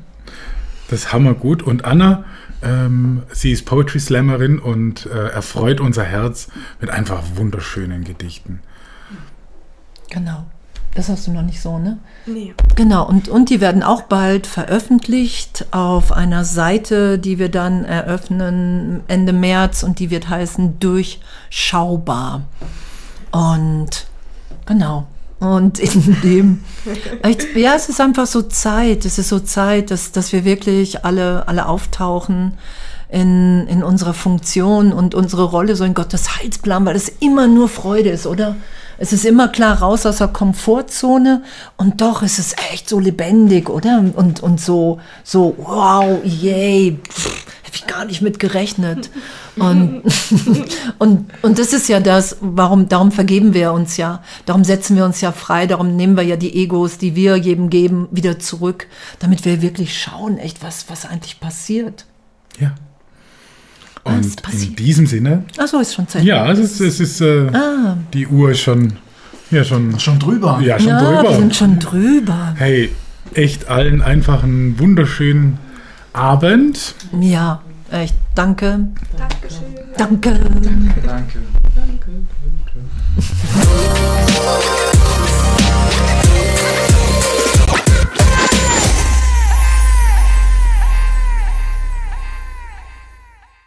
Das hammer gut. Und Anna, ähm, sie ist Poetry Slammerin und äh, erfreut unser Herz mit einfach wunderschönen Gedichten. Genau. Das hast du noch nicht so, ne? Nee. Genau, und, und die werden auch bald veröffentlicht auf einer Seite, die wir dann eröffnen Ende März und die wird heißen Durchschaubar. Und genau. Und in dem, ja, es ist einfach so Zeit, es ist so Zeit, dass, dass wir wirklich alle, alle auftauchen in, in unserer Funktion und unsere Rolle so in Gottes Heilsplan, weil es immer nur Freude ist, oder? Es ist immer klar raus aus der Komfortzone und doch ist es echt so lebendig, oder? Und, und so, so, wow, yay, habe ich gar nicht mit gerechnet. Und, und, und das ist ja das, warum, darum vergeben wir uns ja. Darum setzen wir uns ja frei, darum nehmen wir ja die Egos, die wir jedem geben, wieder zurück, damit wir wirklich schauen, echt, was, was eigentlich passiert. Ja. Und in diesem Sinne. Achso, ist schon Zeit. Ja, es ist, es ist äh, ah. die Uhr ist schon, ja, schon, schon drüber. Ja, schon ja, drüber. Wir sind schon drüber. Hey, echt allen einfach einen wunderschönen Abend. Ja, echt. Danke. Dankeschön. Danke. Danke. Danke. Danke.